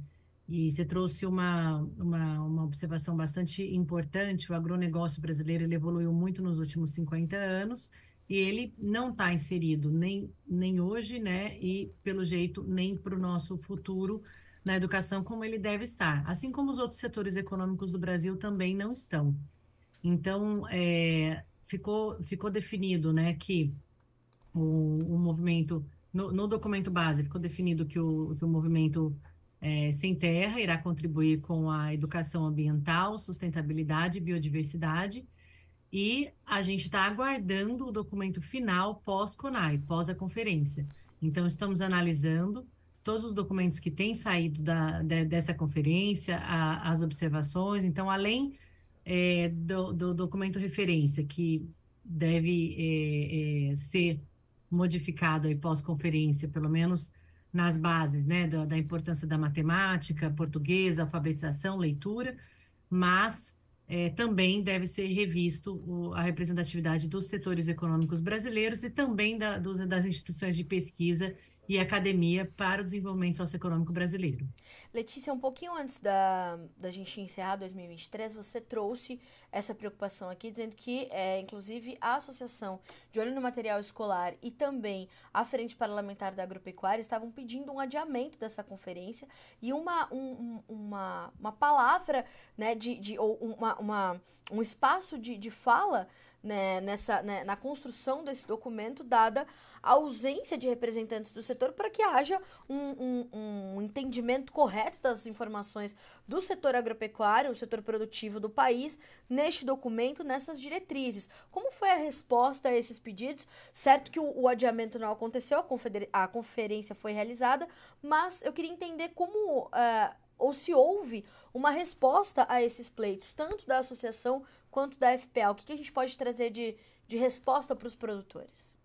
E você trouxe uma, uma, uma observação bastante importante, o agronegócio brasileiro ele evoluiu muito nos últimos 50 anos, e ele não está inserido nem, nem hoje, né? E, pelo jeito, nem para o nosso futuro na educação como ele deve estar, assim como os outros setores econômicos do Brasil também não estão. Então, é, ficou, ficou definido né, que o, o movimento, no, no, documento base, ficou definido que o, que o movimento é, Sem Terra irá contribuir com a educação ambiental, sustentabilidade e biodiversidade, e a gente está aguardando o documento final pós-CONAI, pós a conferência. Então, estamos analisando todos os documentos que têm saído da, de, dessa conferência, a, as observações. Então, além é, do, do, documento referência, que deve é, é, ser modificado aí pós-conferência, pelo menos nas bases, né, da, da, importância da matemática, português, alfabetização, leitura, mas é, também deve ser revisto o, a representatividade dos setores econômicos brasileiros e também da, dos, das instituições de pesquisa e academia para o desenvolvimento socioeconômico brasileiro. Letícia, um pouquinho antes da, da gente encerrar 2023, você trouxe essa preocupação aqui, dizendo que, é, inclusive, a Associação de Olho no Material Escolar e também a Frente Parlamentar da Agropecuária estavam pedindo um adiamento dessa conferência e uma, um, uma, uma palavra, né, de, de, ou uma, uma, um espaço de, de fala né, nessa, né, na construção desse documento, dada a ausência de representantes do setor para que haja um, um, um, entendimento correto das informações do setor agropecuário, o setor produtivo do país, neste documento, nessas diretrizes. Como foi a resposta a esses pedidos? Certo que o, o adiamento não aconteceu, a, a, conferência foi realizada, mas eu queria entender como. Uh, ou se houve uma resposta a esses pleitos, tanto da associação quanto da FPA. O que, a gente pode trazer de, de resposta para os produtores?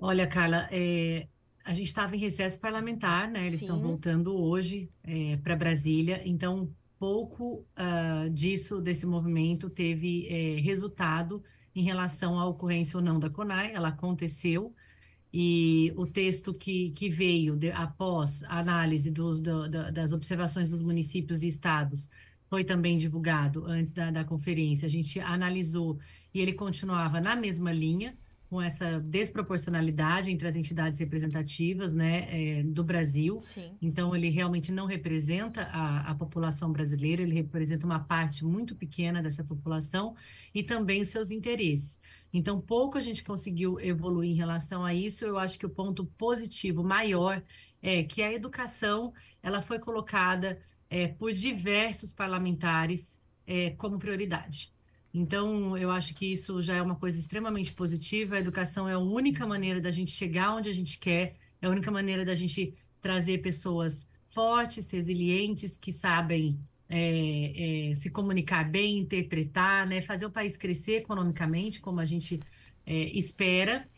Olha, Carla, é, a gente estava em recesso parlamentar, né? Eles estão voltando hoje é, para Brasília, então pouco uh, disso, desse movimento, teve é, resultado em relação à ocorrência ou não da CONAI, ela aconteceu, e o texto que, que veio de, após a análise dos, do, das observações dos municípios e estados foi também divulgado antes da, da conferência. A gente analisou e ele continuava na mesma linha, com essa desproporcionalidade entre as entidades representativas né, é, do Brasil. Sim. Então, ele realmente não representa a, a população brasileira, ele representa uma parte muito pequena dessa população e também os seus interesses. Então, pouco a gente conseguiu evoluir em relação a isso. Eu acho que o ponto positivo maior é que a educação ela foi colocada é, por diversos parlamentares é, como prioridade. Então, eu acho que isso já é uma coisa extremamente positiva. A educação é a única maneira da gente chegar onde a gente quer, é a única maneira da gente trazer pessoas fortes, resilientes, que sabem é, é, se comunicar bem, interpretar, né? fazer o país crescer economicamente, como a gente é, espera.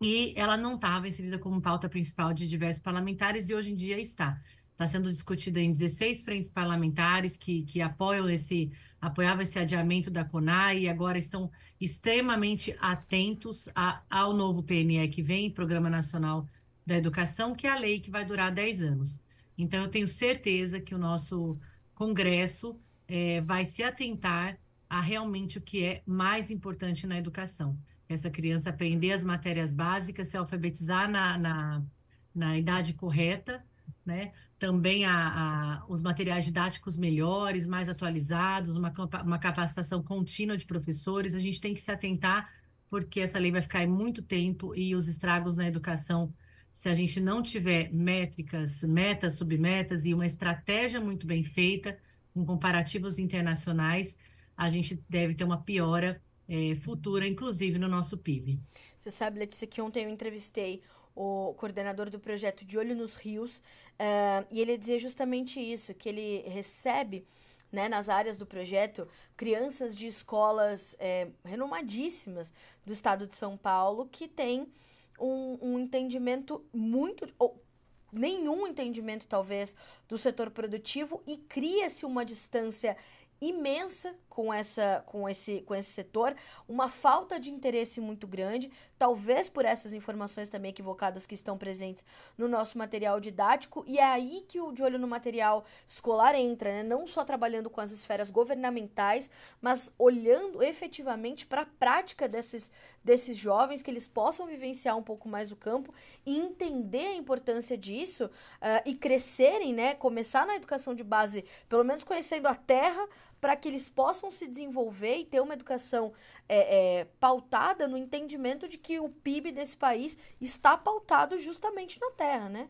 E ela não estava inserida como pauta principal de diversos parlamentares e hoje em dia está. Está sendo discutida em 16 frentes parlamentares que, que apoiam esse, apoiavam esse adiamento da CONAI e agora estão extremamente atentos a, ao novo PNE que vem, Programa Nacional da Educação, que é a lei que vai durar 10 anos. Então, eu tenho certeza que o nosso Congresso é, vai se atentar a realmente o que é mais importante na educação. Essa criança aprender as matérias básicas, se alfabetizar na, na, na idade correta, né? Também a, a, os materiais didáticos melhores, mais atualizados, uma, uma capacitação contínua de professores. A gente tem que se atentar, porque essa lei vai ficar em muito tempo e os estragos na educação se a gente não tiver métricas, metas, submetas e uma estratégia muito bem feita, com comparativos internacionais, a gente deve ter uma piora é, futura, inclusive no nosso PIB. Você sabe, Letícia, que ontem eu entrevistei o coordenador do projeto De Olho nos Rios, uh, e ele dizia justamente isso, que ele recebe né, nas áreas do projeto, crianças de escolas é, renomadíssimas do estado de São Paulo que têm um, um entendimento muito. Ou, nenhum entendimento, talvez, do setor produtivo e cria-se uma distância imensa com essa com esse com esse setor, uma falta de interesse muito grande, talvez por essas informações também equivocadas que estão presentes no nosso material didático, e é aí que o de olho no material escolar entra, né? Não só trabalhando com as esferas governamentais, mas olhando efetivamente para a prática desses desses jovens que eles possam vivenciar um pouco mais o campo e entender a importância disso uh, e crescerem, né? Começar na educação de base, pelo menos conhecendo a terra, para que eles possam se desenvolver e ter uma educação é, é, pautada no entendimento de que o PIB desse país está pautado justamente na terra, né?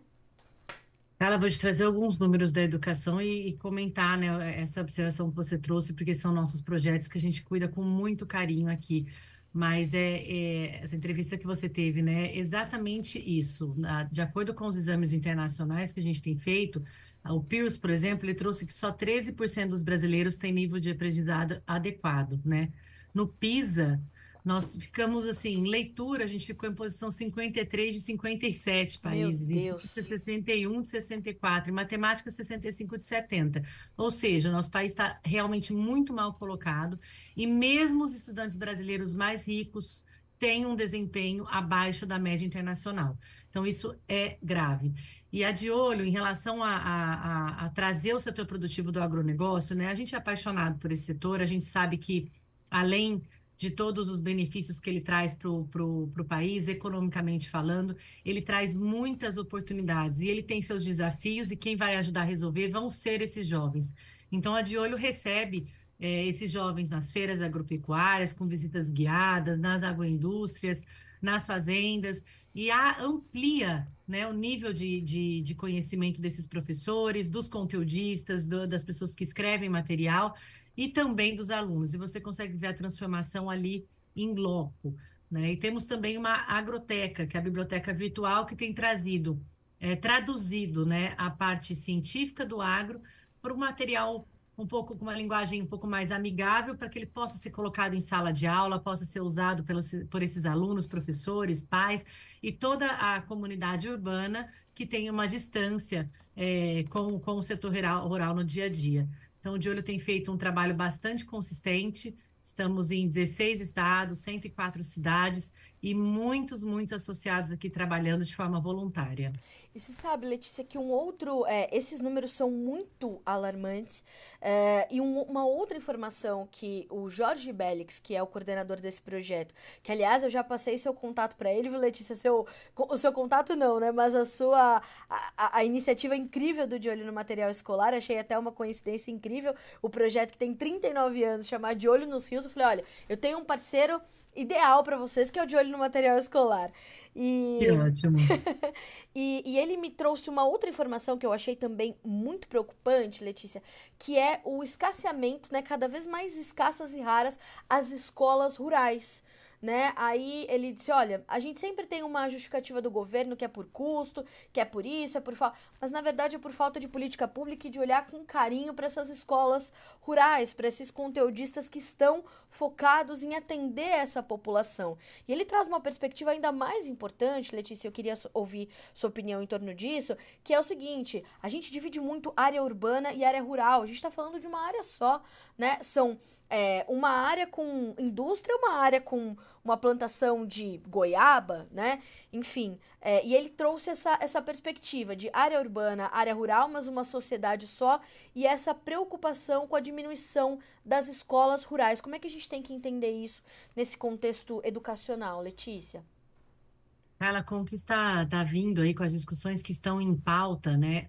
Carla, vou te trazer alguns números da educação e, e, comentar né, essa observação que você trouxe, porque são nossos projetos que a gente cuida com muito carinho aqui. Mas é, é essa entrevista que você teve, né? Exatamente isso. De acordo com os exames internacionais que a gente tem feito, o Pirs, por exemplo, ele trouxe que só 13% dos brasileiros têm nível de aprendizado adequado, né? No PISA, nós ficamos assim, em leitura, a gente ficou em posição 53 de 57 países. Meu Deus. Em 61 de 64, em matemática 65 de 70. Ou seja, nosso país está realmente muito mal colocado e mesmo os estudantes brasileiros mais ricos têm um desempenho abaixo da média internacional. Então, isso é grave. E a de olho em relação a, a, a, a, trazer o setor produtivo do agronegócio, né? A gente é apaixonado por esse setor, a gente sabe que, além de todos os benefícios que ele traz para o país, economicamente falando, ele traz muitas oportunidades e ele tem seus desafios, e quem vai ajudar a resolver vão ser esses jovens. Então, a de olho recebe é, esses jovens nas feiras agropecuárias, com visitas guiadas, nas agroindústrias, nas fazendas, e a, amplia né, o nível de, de, de, conhecimento desses professores, dos conteudistas, do, das pessoas que escrevem material e também dos alunos. E você consegue ver a transformação ali em loco. Né? E temos também uma agroteca, que é a biblioteca virtual, que tem trazido, é, traduzido né, a parte científica do agro para um material um pouco com uma linguagem um pouco mais amigável para que ele possa ser colocado em sala de aula, possa ser usado pelos, por esses alunos, professores, pais e toda a comunidade urbana que tem uma distância é, com, com o setor rural, rural no dia a dia. Então, o De Olho tem feito um trabalho bastante consistente, estamos em 16 estados, 104 cidades, e muitos, muitos associados aqui trabalhando de forma voluntária. E se sabe, Letícia, que um outro. É, esses números são muito alarmantes. É, e um, uma outra informação que o Jorge Bellix, que é o coordenador desse projeto, que aliás eu já passei seu contato para ele, viu, Letícia? Seu, o seu contato não, né? Mas a sua. A, a iniciativa incrível do De Olho no Material Escolar, achei até uma coincidência incrível. O projeto que tem 39 anos, chamado De Olho nos Rios. Eu falei: olha, eu tenho um parceiro ideal para vocês, que é o de olho no material escolar. E... Que ótimo. e, e ele me trouxe uma outra informação que eu achei também muito preocupante, Letícia, que é o escasseamento, né, cada vez mais escassas e raras, as escolas rurais. Né? Aí ele disse: olha, a gente sempre tem uma justificativa do governo que é por custo, que é por isso, é por falta. Mas na verdade é por falta de política pública e de olhar com carinho para essas escolas rurais, para esses conteudistas que estão focados em atender essa população. E ele traz uma perspectiva ainda mais importante, Letícia, eu queria ouvir sua opinião em torno disso, que é o seguinte: a gente divide muito área urbana e área rural. A gente está falando de uma área só, né? São é, uma área com indústria, uma área com uma plantação de goiaba, né? Enfim, é, e ele trouxe essa, essa perspectiva de área urbana, área rural, mas uma sociedade só, e essa preocupação com a diminuição das escolas rurais. Como é que a gente tem que entender isso nesse contexto educacional, Letícia? Carla, como que está, está vindo aí com as discussões que estão em pauta, né?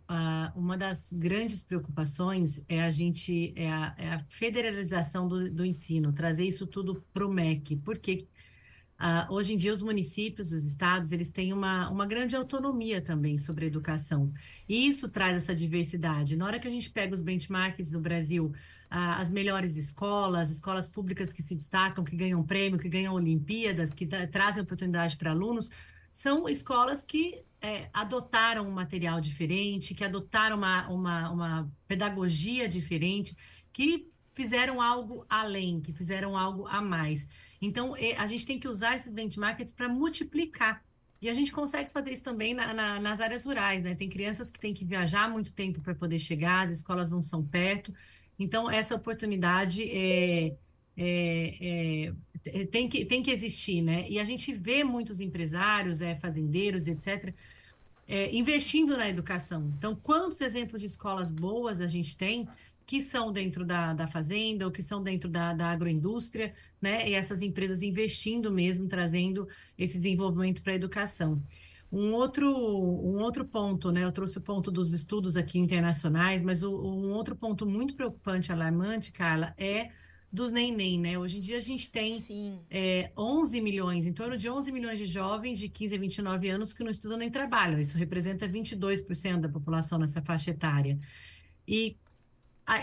Uma das grandes preocupações é a gente, é a, é a federalização do, do ensino, trazer isso tudo para o MEC, porque ah, hoje em dia os municípios, os estados, eles têm uma, uma grande autonomia também sobre a educação, e isso traz essa diversidade. Na hora que a gente pega os benchmarks do Brasil, as melhores escolas, escolas públicas que se destacam, que ganham prêmio, que ganham Olimpíadas, que trazem oportunidade para alunos, são escolas que é, adotaram um material diferente, que adotaram uma, uma, uma pedagogia diferente, que fizeram algo além, que fizeram algo a mais. Então, a gente tem que usar esses benchmarks para multiplicar. E a gente consegue fazer isso também na, na, nas áreas rurais, né? Tem crianças que têm que viajar muito tempo para poder chegar, as escolas não são perto. Então, essa oportunidade é, é, é, tem, que, tem que existir, né? E a gente vê muitos empresários, é, fazendeiros, etc., é, investindo na educação. Então, quantos exemplos de escolas boas a gente tem que são dentro da, da fazenda ou que são dentro da, da agroindústria, né? E essas empresas investindo mesmo, trazendo esse desenvolvimento para a educação. Um outro, um outro ponto, né? Eu trouxe o ponto dos estudos aqui internacionais, mas o, um outro ponto muito preocupante, alarmante, Carla, é dos neném, né? Hoje em dia a gente tem é, 11 milhões, em torno de 11 milhões de jovens de 15 a 29 anos que não estudam nem trabalham. Isso representa 22% da população nessa faixa etária. E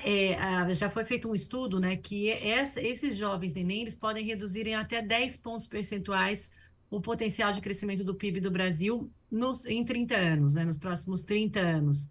é, já foi feito um estudo, né, que essa, esses jovens neném, eles podem reduzir em até 10 pontos percentuais o potencial de crescimento do PIB do Brasil nos, em 30 anos, né, nos próximos 30 anos.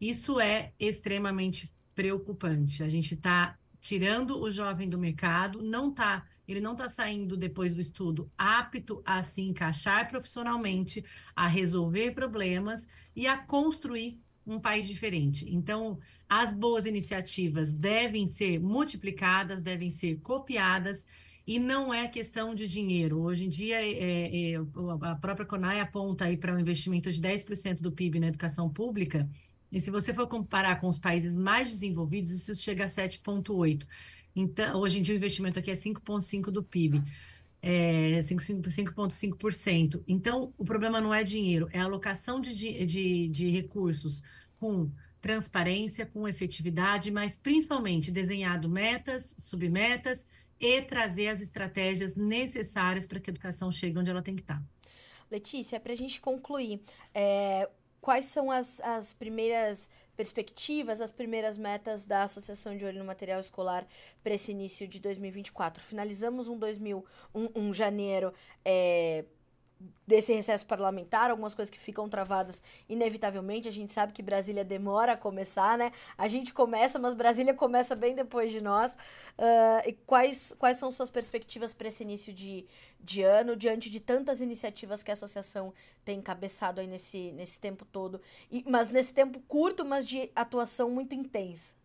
Isso é extremamente preocupante. A gente está tirando o jovem do mercado, não tá, ele não está saindo depois do estudo apto a se encaixar profissionalmente, a resolver problemas e a construir um país diferente. Então, as boas iniciativas devem ser multiplicadas, devem ser copiadas e não é questão de dinheiro. Hoje em dia, é, é, a própria CONAI aponta aí para um investimento de 10% do PIB na educação pública, e se você for comparar com os países mais desenvolvidos, isso chega a 7,8%. Então, hoje em dia, o investimento aqui é 5,5% do PIB. É 5,5%. Então, o problema não é dinheiro, é alocação de, de, de recursos com transparência, com efetividade, mas principalmente desenhado metas, submetas e trazer as estratégias necessárias para que a educação chegue onde ela tem que estar. Letícia, para a gente concluir, é, quais são as, as primeiras perspectivas, as primeiras metas da Associação de Olho no Material Escolar para esse início de 2024. Finalizamos um, 2000, um, um janeiro é, desse recesso parlamentar, algumas coisas que ficam travadas inevitavelmente. A gente sabe que Brasília demora a começar, né? A gente começa, mas Brasília começa bem depois de nós. Uh, e quais, quais são suas perspectivas para esse início de, de ano, diante de tantas iniciativas que a associação tem encabeçado aí nesse, nesse tempo todo? E, mas nesse tempo curto, mas de atuação muito intensa.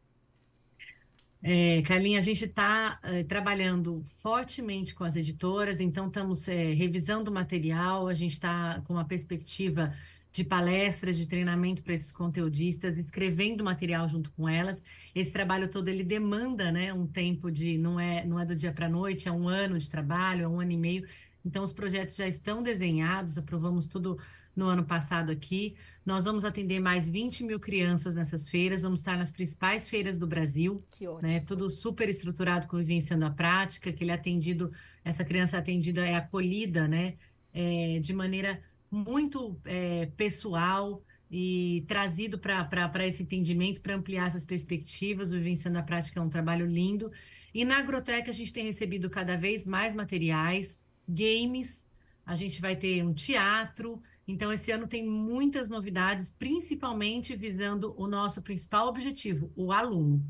É, Carlinha, a gente está é, trabalhando fortemente com as editoras, então estamos é, revisando o material, a gente está com uma perspectiva de palestras, de treinamento para esses conteudistas, escrevendo material junto com elas. Esse trabalho todo ele demanda, né, um tempo de não é não é do dia para a noite, é um ano de trabalho, é um ano e meio. Então os projetos já estão desenhados, aprovamos tudo no ano passado aqui. Nós vamos atender mais 20 mil crianças nessas feiras, vamos estar nas principais feiras do Brasil. Que ótimo. Né? Tudo super estruturado com Vivenciando a Prática, que ele é atendido, essa criança atendida é acolhida, né? É, de maneira muito é, pessoal e trazido para esse entendimento, para ampliar essas perspectivas. O Vivenciando a Prática é um trabalho lindo. E na Agroteca a gente tem recebido cada vez mais materiais, games, a gente vai ter um teatro. Então, esse ano tem muitas novidades, principalmente visando o nosso principal objetivo, o aluno.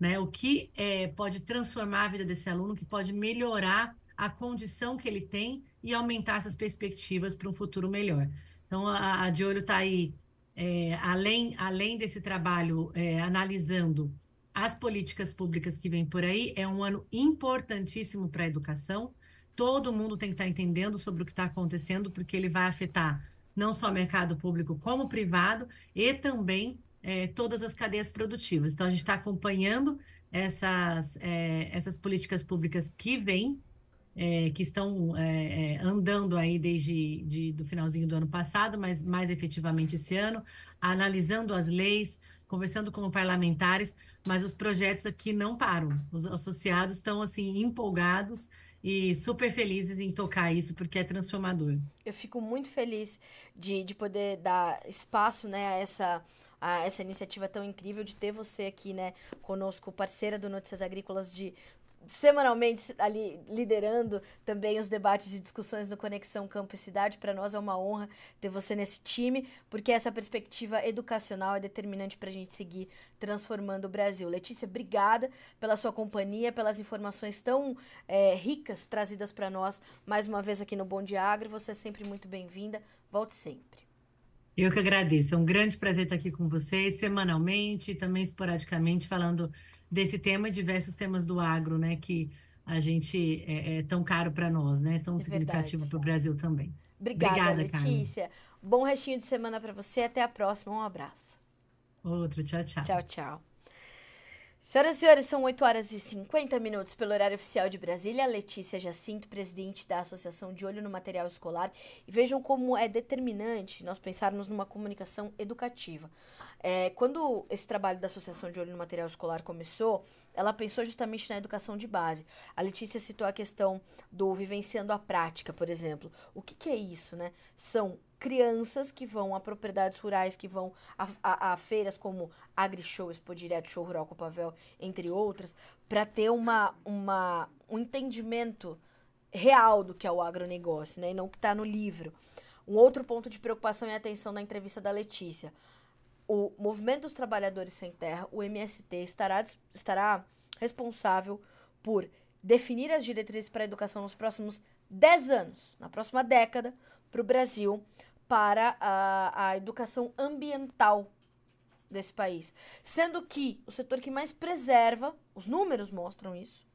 Né? O que é, pode transformar a vida desse aluno, que pode melhorar a condição que ele tem e aumentar essas perspectivas para um futuro melhor. Então, a, a De Olho está aí, é, além, além desse trabalho, é, analisando as políticas públicas que vêm por aí, é um ano importantíssimo para a educação. Todo mundo tem que estar tá entendendo sobre o que está acontecendo, porque ele vai afetar não só mercado público, como privado, e também é, todas as cadeias produtivas. Então, a gente está acompanhando essas, é, essas políticas públicas que vêm é, que estão é, é, andando aí desde de, do finalzinho do ano passado, mas mais efetivamente esse ano, analisando as leis, conversando com parlamentares, mas os projetos aqui não param. Os associados estão assim empolgados e super felizes em tocar isso porque é transformador. Eu fico muito feliz de, de poder dar espaço né, a essa a essa iniciativa tão incrível de ter você aqui, né, conosco, parceira do Notícias Agrícolas, de semanalmente ali liderando também os debates e discussões no Conexão Campo e Cidade. Para nós é uma honra ter você nesse time, porque essa perspectiva educacional é determinante para a gente seguir transformando o Brasil. Letícia, obrigada pela sua companhia, pelas informações tão é, ricas trazidas para nós mais uma vez aqui no Bom Dia Agro. Você é sempre muito bem-vinda. Volte sempre. Eu que agradeço. É um grande prazer estar aqui com vocês, semanalmente, também esporadicamente, falando desse tema e diversos temas do agro, né? Que a gente é, é tão caro para nós, né? Tão é significativo para o Brasil também. Obrigada, Obrigada Letícia. Carmen. Bom restinho de semana para você. Até a próxima. Um abraço. Outro. Tchau, tchau. Tchau, tchau. Senhoras e senhores, são 8 horas e 50 minutos pelo horário oficial de Brasília. Letícia Jacinto, presidente da Associação de Olho no Material Escolar. E vejam como é determinante nós pensarmos numa comunicação educativa. É, quando esse trabalho da Associação de Olho no Material Escolar começou, ela pensou justamente na educação de base. A Letícia citou a questão do vivenciando a prática, por exemplo. O que, que é isso, né? São crianças que vão a propriedades rurais, que vão a, a, a feiras como AgriShow, Expo Direto, Show Rural Copavel, entre outras, para ter uma, uma, um entendimento real do que é o agronegócio, né? E não que está no livro. Um outro ponto de preocupação e atenção na entrevista da Letícia o Movimento dos Trabalhadores Sem Terra, o MST, estará, estará responsável por definir as diretrizes para a educação nos próximos 10 anos, na próxima década, para o Brasil, para a, a educação ambiental desse país. Sendo que o setor que mais preserva, os números mostram isso,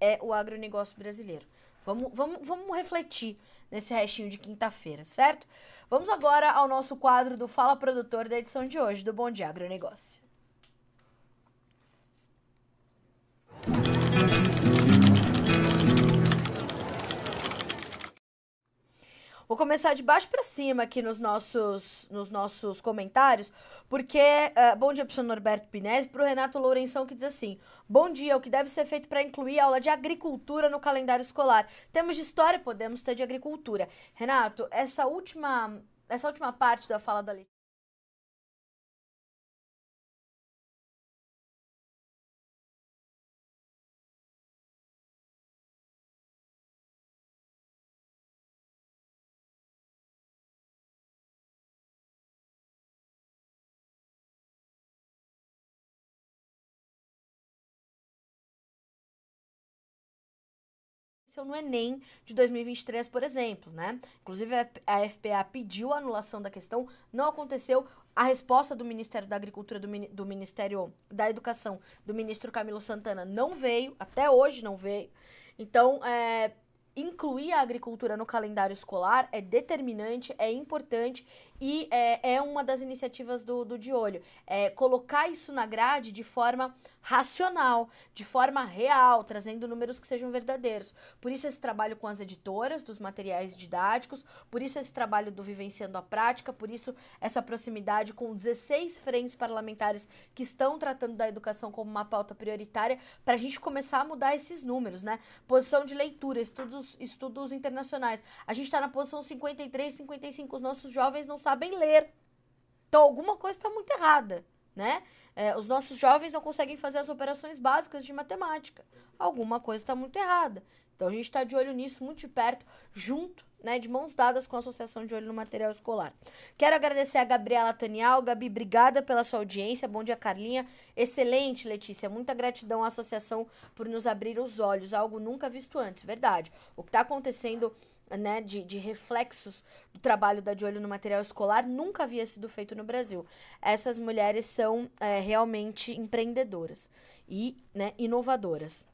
é o agronegócio brasileiro. Vamos, vamos, vamos refletir nesse restinho de quinta-feira, certo? Vamos agora ao nosso quadro do Fala Produtor da edição de hoje do Bom Dia Agronegócio. Vou começar de baixo para cima aqui nos nossos, nos nossos comentários, porque uh, bom dia para o Norberto Pinesi, para o Renato Lourenção que diz assim: Bom dia, o que deve ser feito para incluir aula de agricultura no calendário escolar? Temos de história, podemos ter de agricultura. Renato, essa última, essa última parte da fala da Letícia no Enem de 2023, por exemplo, né? Inclusive a FPA pediu a anulação da questão, não aconteceu. A resposta do Ministério da Agricultura, do, do Ministério da Educação, do ministro Camilo Santana, não veio, até hoje não veio. Então, é, incluir a agricultura no calendário escolar é determinante, é importante e é, é uma das iniciativas do, do De Olho. É colocar isso na grade de forma racional, de forma real, trazendo números que sejam verdadeiros. Por isso esse trabalho com as editoras dos materiais didáticos, por isso esse trabalho do Vivenciando a Prática, por isso essa proximidade com 16 frentes parlamentares que estão tratando da educação como uma pauta prioritária, para a gente começar a mudar esses números, né? Posição de leitura, estudos, estudos internacionais. A gente está na posição 53, 55, os nossos jovens não sabem ler. Então alguma coisa está muito errada, né? É, os nossos jovens não conseguem fazer as operações básicas de matemática. Alguma coisa está muito errada. Então a gente está de olho nisso muito de perto, junto, né, de mãos dadas com a Associação de Olho no Material Escolar. Quero agradecer a Gabriela Tonial. Gabi, obrigada pela sua audiência. Bom dia, Carlinha. Excelente, Letícia. Muita gratidão à associação por nos abrir os olhos, algo nunca visto antes, verdade. O que está acontecendo né, de, de, reflexos do trabalho da De Olho no Material Escolar nunca havia sido feito no Brasil. Essas mulheres são é, realmente empreendedoras e né, inovadoras.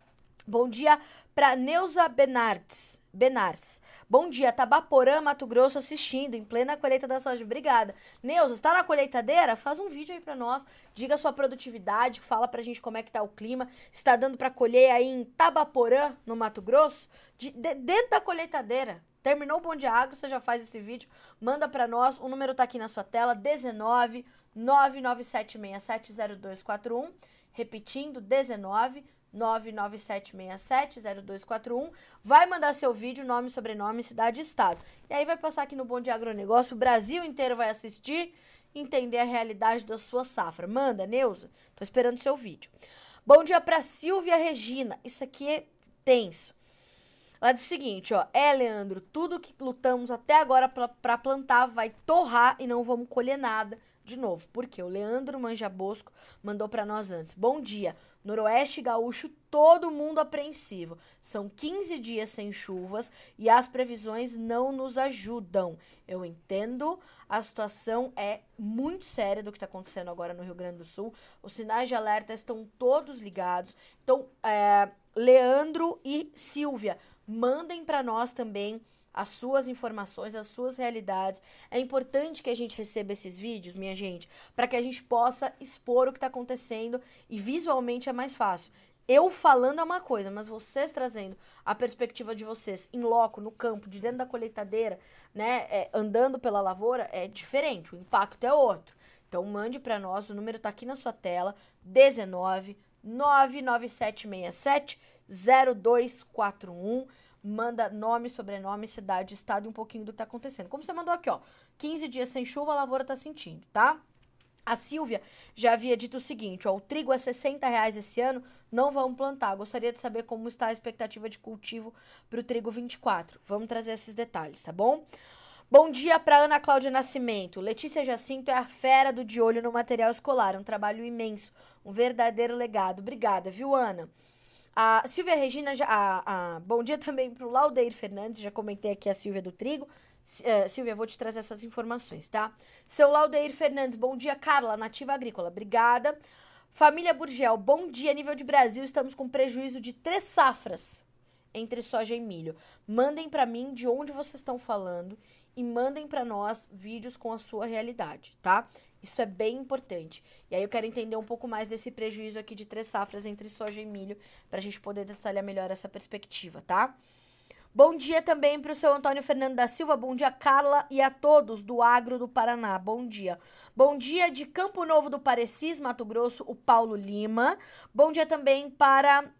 Bom dia para Neuza Benartes. Benartes. Bom dia, Tabaporã, Mato Grosso, assistindo, em plena colheita da soja. Obrigada. Neuza, está na colheitadeira? Faz um vídeo aí para nós, diga sua produtividade, fala pra gente como é que tá o clima, está dando para colher aí em Tabaporã, no Mato Grosso, de, de, dentro da colheitadeira. Terminou o Bom Dia Agro, você já faz esse vídeo, manda para nós, o número tá aqui na sua tela, 19 997670241, repetindo, 19 997670241. Vai mandar seu vídeo, nome, sobrenome, cidade e estado. E aí vai passar aqui no Bom Dia Agronegócio, o Brasil inteiro vai assistir, entender a realidade da sua safra. Manda, Neuza. Tô esperando seu vídeo. Bom dia para Silvia Regina. Isso aqui é tenso. Ela diz o seguinte, ó. É, Leandro, tudo que lutamos até agora para plantar vai torrar e não vamos colher nada de novo. Porque o Leandro Manja Bosco mandou para nós antes. Bom dia. Noroeste gaúcho, todo mundo apreensivo. São 15 dias sem chuvas e as previsões não nos ajudam. Eu entendo, a situação é muito séria do que está acontecendo agora no Rio Grande do Sul. Os sinais de alerta estão todos ligados. Então, é, Leandro e Silvia, mandem para nós também as suas informações, as suas realidades. É importante que a gente receba esses vídeos, minha gente, para que a gente possa expor o que está acontecendo e visualmente é mais fácil. Eu falando é uma coisa, mas vocês trazendo a perspectiva de vocês em loco, no campo, de dentro da colheitadeira, né, é, andando pela lavoura, é diferente, o impacto é outro. Então mande para nós, o número está aqui na sua tela, 19 99767 0241 manda nome, sobrenome, cidade, estado e um pouquinho do que tá acontecendo. Como você mandou aqui, ó. 15 dias sem chuva, a lavoura tá sentindo, tá? A Silvia já havia dito o seguinte, ó, o trigo é 60 reais esse ano, não vamos plantar. Gostaria de saber como está a expectativa de cultivo para o trigo 24. Vamos trazer esses detalhes, tá bom? Bom dia para Ana Cláudia Nascimento. Letícia Jacinto é a fera do de olho no material escolar, um trabalho imenso, um verdadeiro legado. Obrigada, viu, Ana? A Silvia Regina, já, a, a, bom dia também para o Laudeir Fernandes, já comentei aqui a Silvia do Trigo. Uh, Silvia, vou te trazer essas informações, tá? Seu Laudeir Fernandes, bom dia, Carla, Nativa Agrícola, obrigada. Família Burgel, bom dia, nível de Brasil, estamos com prejuízo de três safras entre soja e milho. Mandem para mim de onde vocês estão falando e mandem para nós vídeos com a sua realidade, tá? Isso é bem importante. E aí eu quero entender um pouco mais desse prejuízo aqui de três safras entre soja e milho, para a gente poder detalhar melhor essa perspectiva, tá? Bom dia também para o seu Antônio Fernando da Silva, bom dia Carla e a todos do Agro do Paraná, bom dia. Bom dia de Campo Novo do Parecis, Mato Grosso, o Paulo Lima. Bom dia também para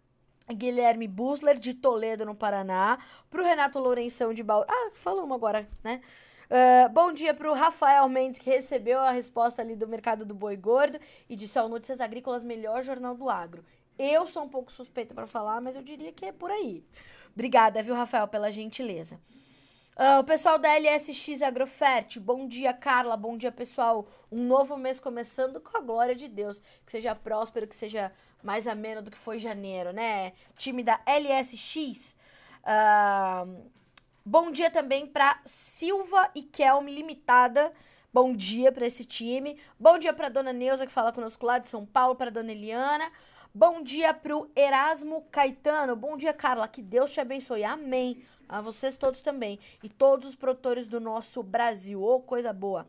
Guilherme Busler de Toledo, no Paraná. Para o Renato Lourenção de Bauru. Ah, falamos agora, né? Uh, bom dia para o Rafael Mendes, que recebeu a resposta ali do mercado do boi gordo e disse: Ó, Notícias Agrícolas, melhor jornal do agro. Eu sou um pouco suspeita para falar, mas eu diria que é por aí. Obrigada, viu, Rafael, pela gentileza. Uh, o pessoal da LSX Agrofert, bom dia, Carla, bom dia, pessoal. Um novo mês começando com a glória de Deus. Que seja próspero, que seja mais ameno do que foi janeiro, né? Time da LSX. Uh, Bom dia também para Silva e Kelme Limitada. Bom dia para esse time. Bom dia para dona Neuza que fala conosco lá de São Paulo, para dona Eliana. Bom dia pro Erasmo Caetano. Bom dia, Carla. Que Deus te abençoe. Amém. A vocês todos também e todos os produtores do nosso Brasil. Ô, oh, coisa boa.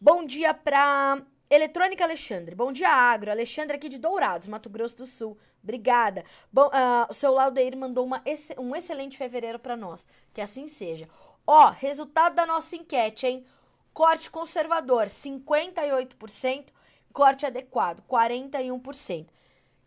Bom dia para Eletrônica Alexandre. Bom dia, Agro. Alexandre aqui de Dourados, Mato Grosso do Sul. Obrigada. Bom, uh, o seu Laudeir mandou uma, um excelente fevereiro para nós. Que assim seja. Ó, resultado da nossa enquete, hein? Corte conservador, 58%. Corte adequado, 41%. O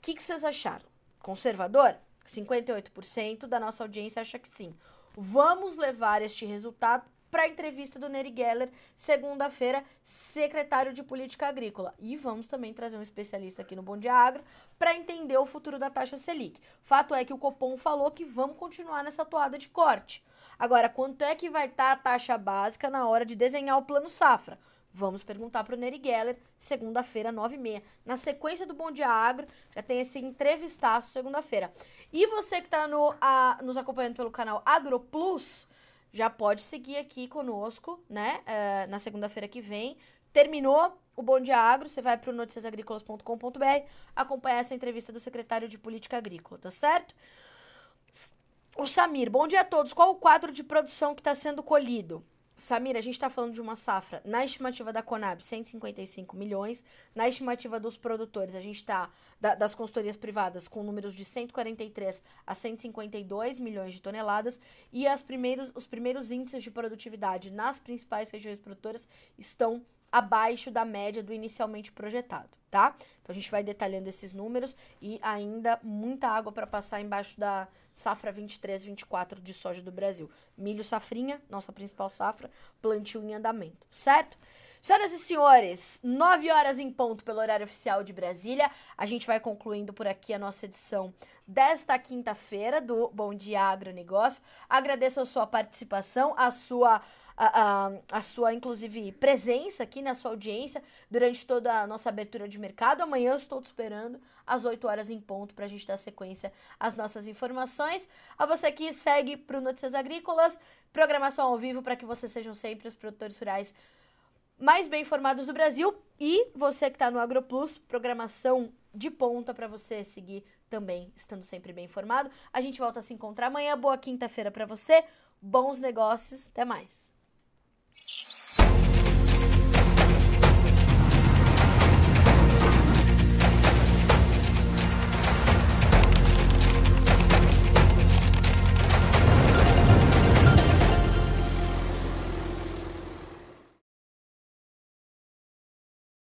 que, que vocês acharam? Conservador? 58% da nossa audiência acha que sim. Vamos levar este resultado para a entrevista do Neri Geller, segunda-feira, secretário de Política Agrícola. E vamos também trazer um especialista aqui no Bom Dia Agro para entender o futuro da taxa Selic. Fato é que o Copom falou que vamos continuar nessa toada de corte. Agora, quanto é que vai estar tá a taxa básica na hora de desenhar o plano safra? Vamos perguntar para o Neri Geller, segunda-feira, 9h30. Na sequência do Bom Dia Agro, já tem esse entrevistaço segunda-feira. E você que está no, nos acompanhando pelo canal AgroPlus, já pode seguir aqui conosco, né? Uh, na segunda-feira que vem. Terminou o Bom Dia Agro, você vai para o noticiasagricolas.com.br acompanhar essa entrevista do secretário de Política Agrícola, tá certo? O Samir, bom dia a todos. Qual o quadro de produção que está sendo colhido? Samir, a gente está falando de uma safra, na estimativa da Conab, 155 milhões. Na estimativa dos produtores, a gente está, da, das consultorias privadas, com números de 143 a 152 milhões de toneladas. E as primeiros, os primeiros índices de produtividade nas principais regiões produtoras estão abaixo da média do inicialmente projetado, tá? Então a gente vai detalhando esses números e ainda muita água para passar embaixo da safra 23, 24 de soja do Brasil. Milho safrinha, nossa principal safra, plantio em andamento, certo? Senhoras e senhores, 9 horas em ponto pelo horário oficial de Brasília. A gente vai concluindo por aqui a nossa edição desta quinta-feira do Bom Dia Agronegócio. Agradeço a sua participação, a sua a, a, sua, inclusive, presença aqui na sua audiência durante toda a nossa abertura de mercado. Amanhã eu estou te esperando às 8 horas em ponto para a gente dar sequência às nossas informações. A você que segue para o Notícias Agrícolas, programação ao vivo para que vocês sejam sempre os produtores rurais mais bem informados do Brasil. E você que está no AgroPlus, programação de ponta para você seguir também, estando sempre bem informado. A gente volta a se encontrar amanhã. Boa quinta-feira para você. Bons negócios. Até mais.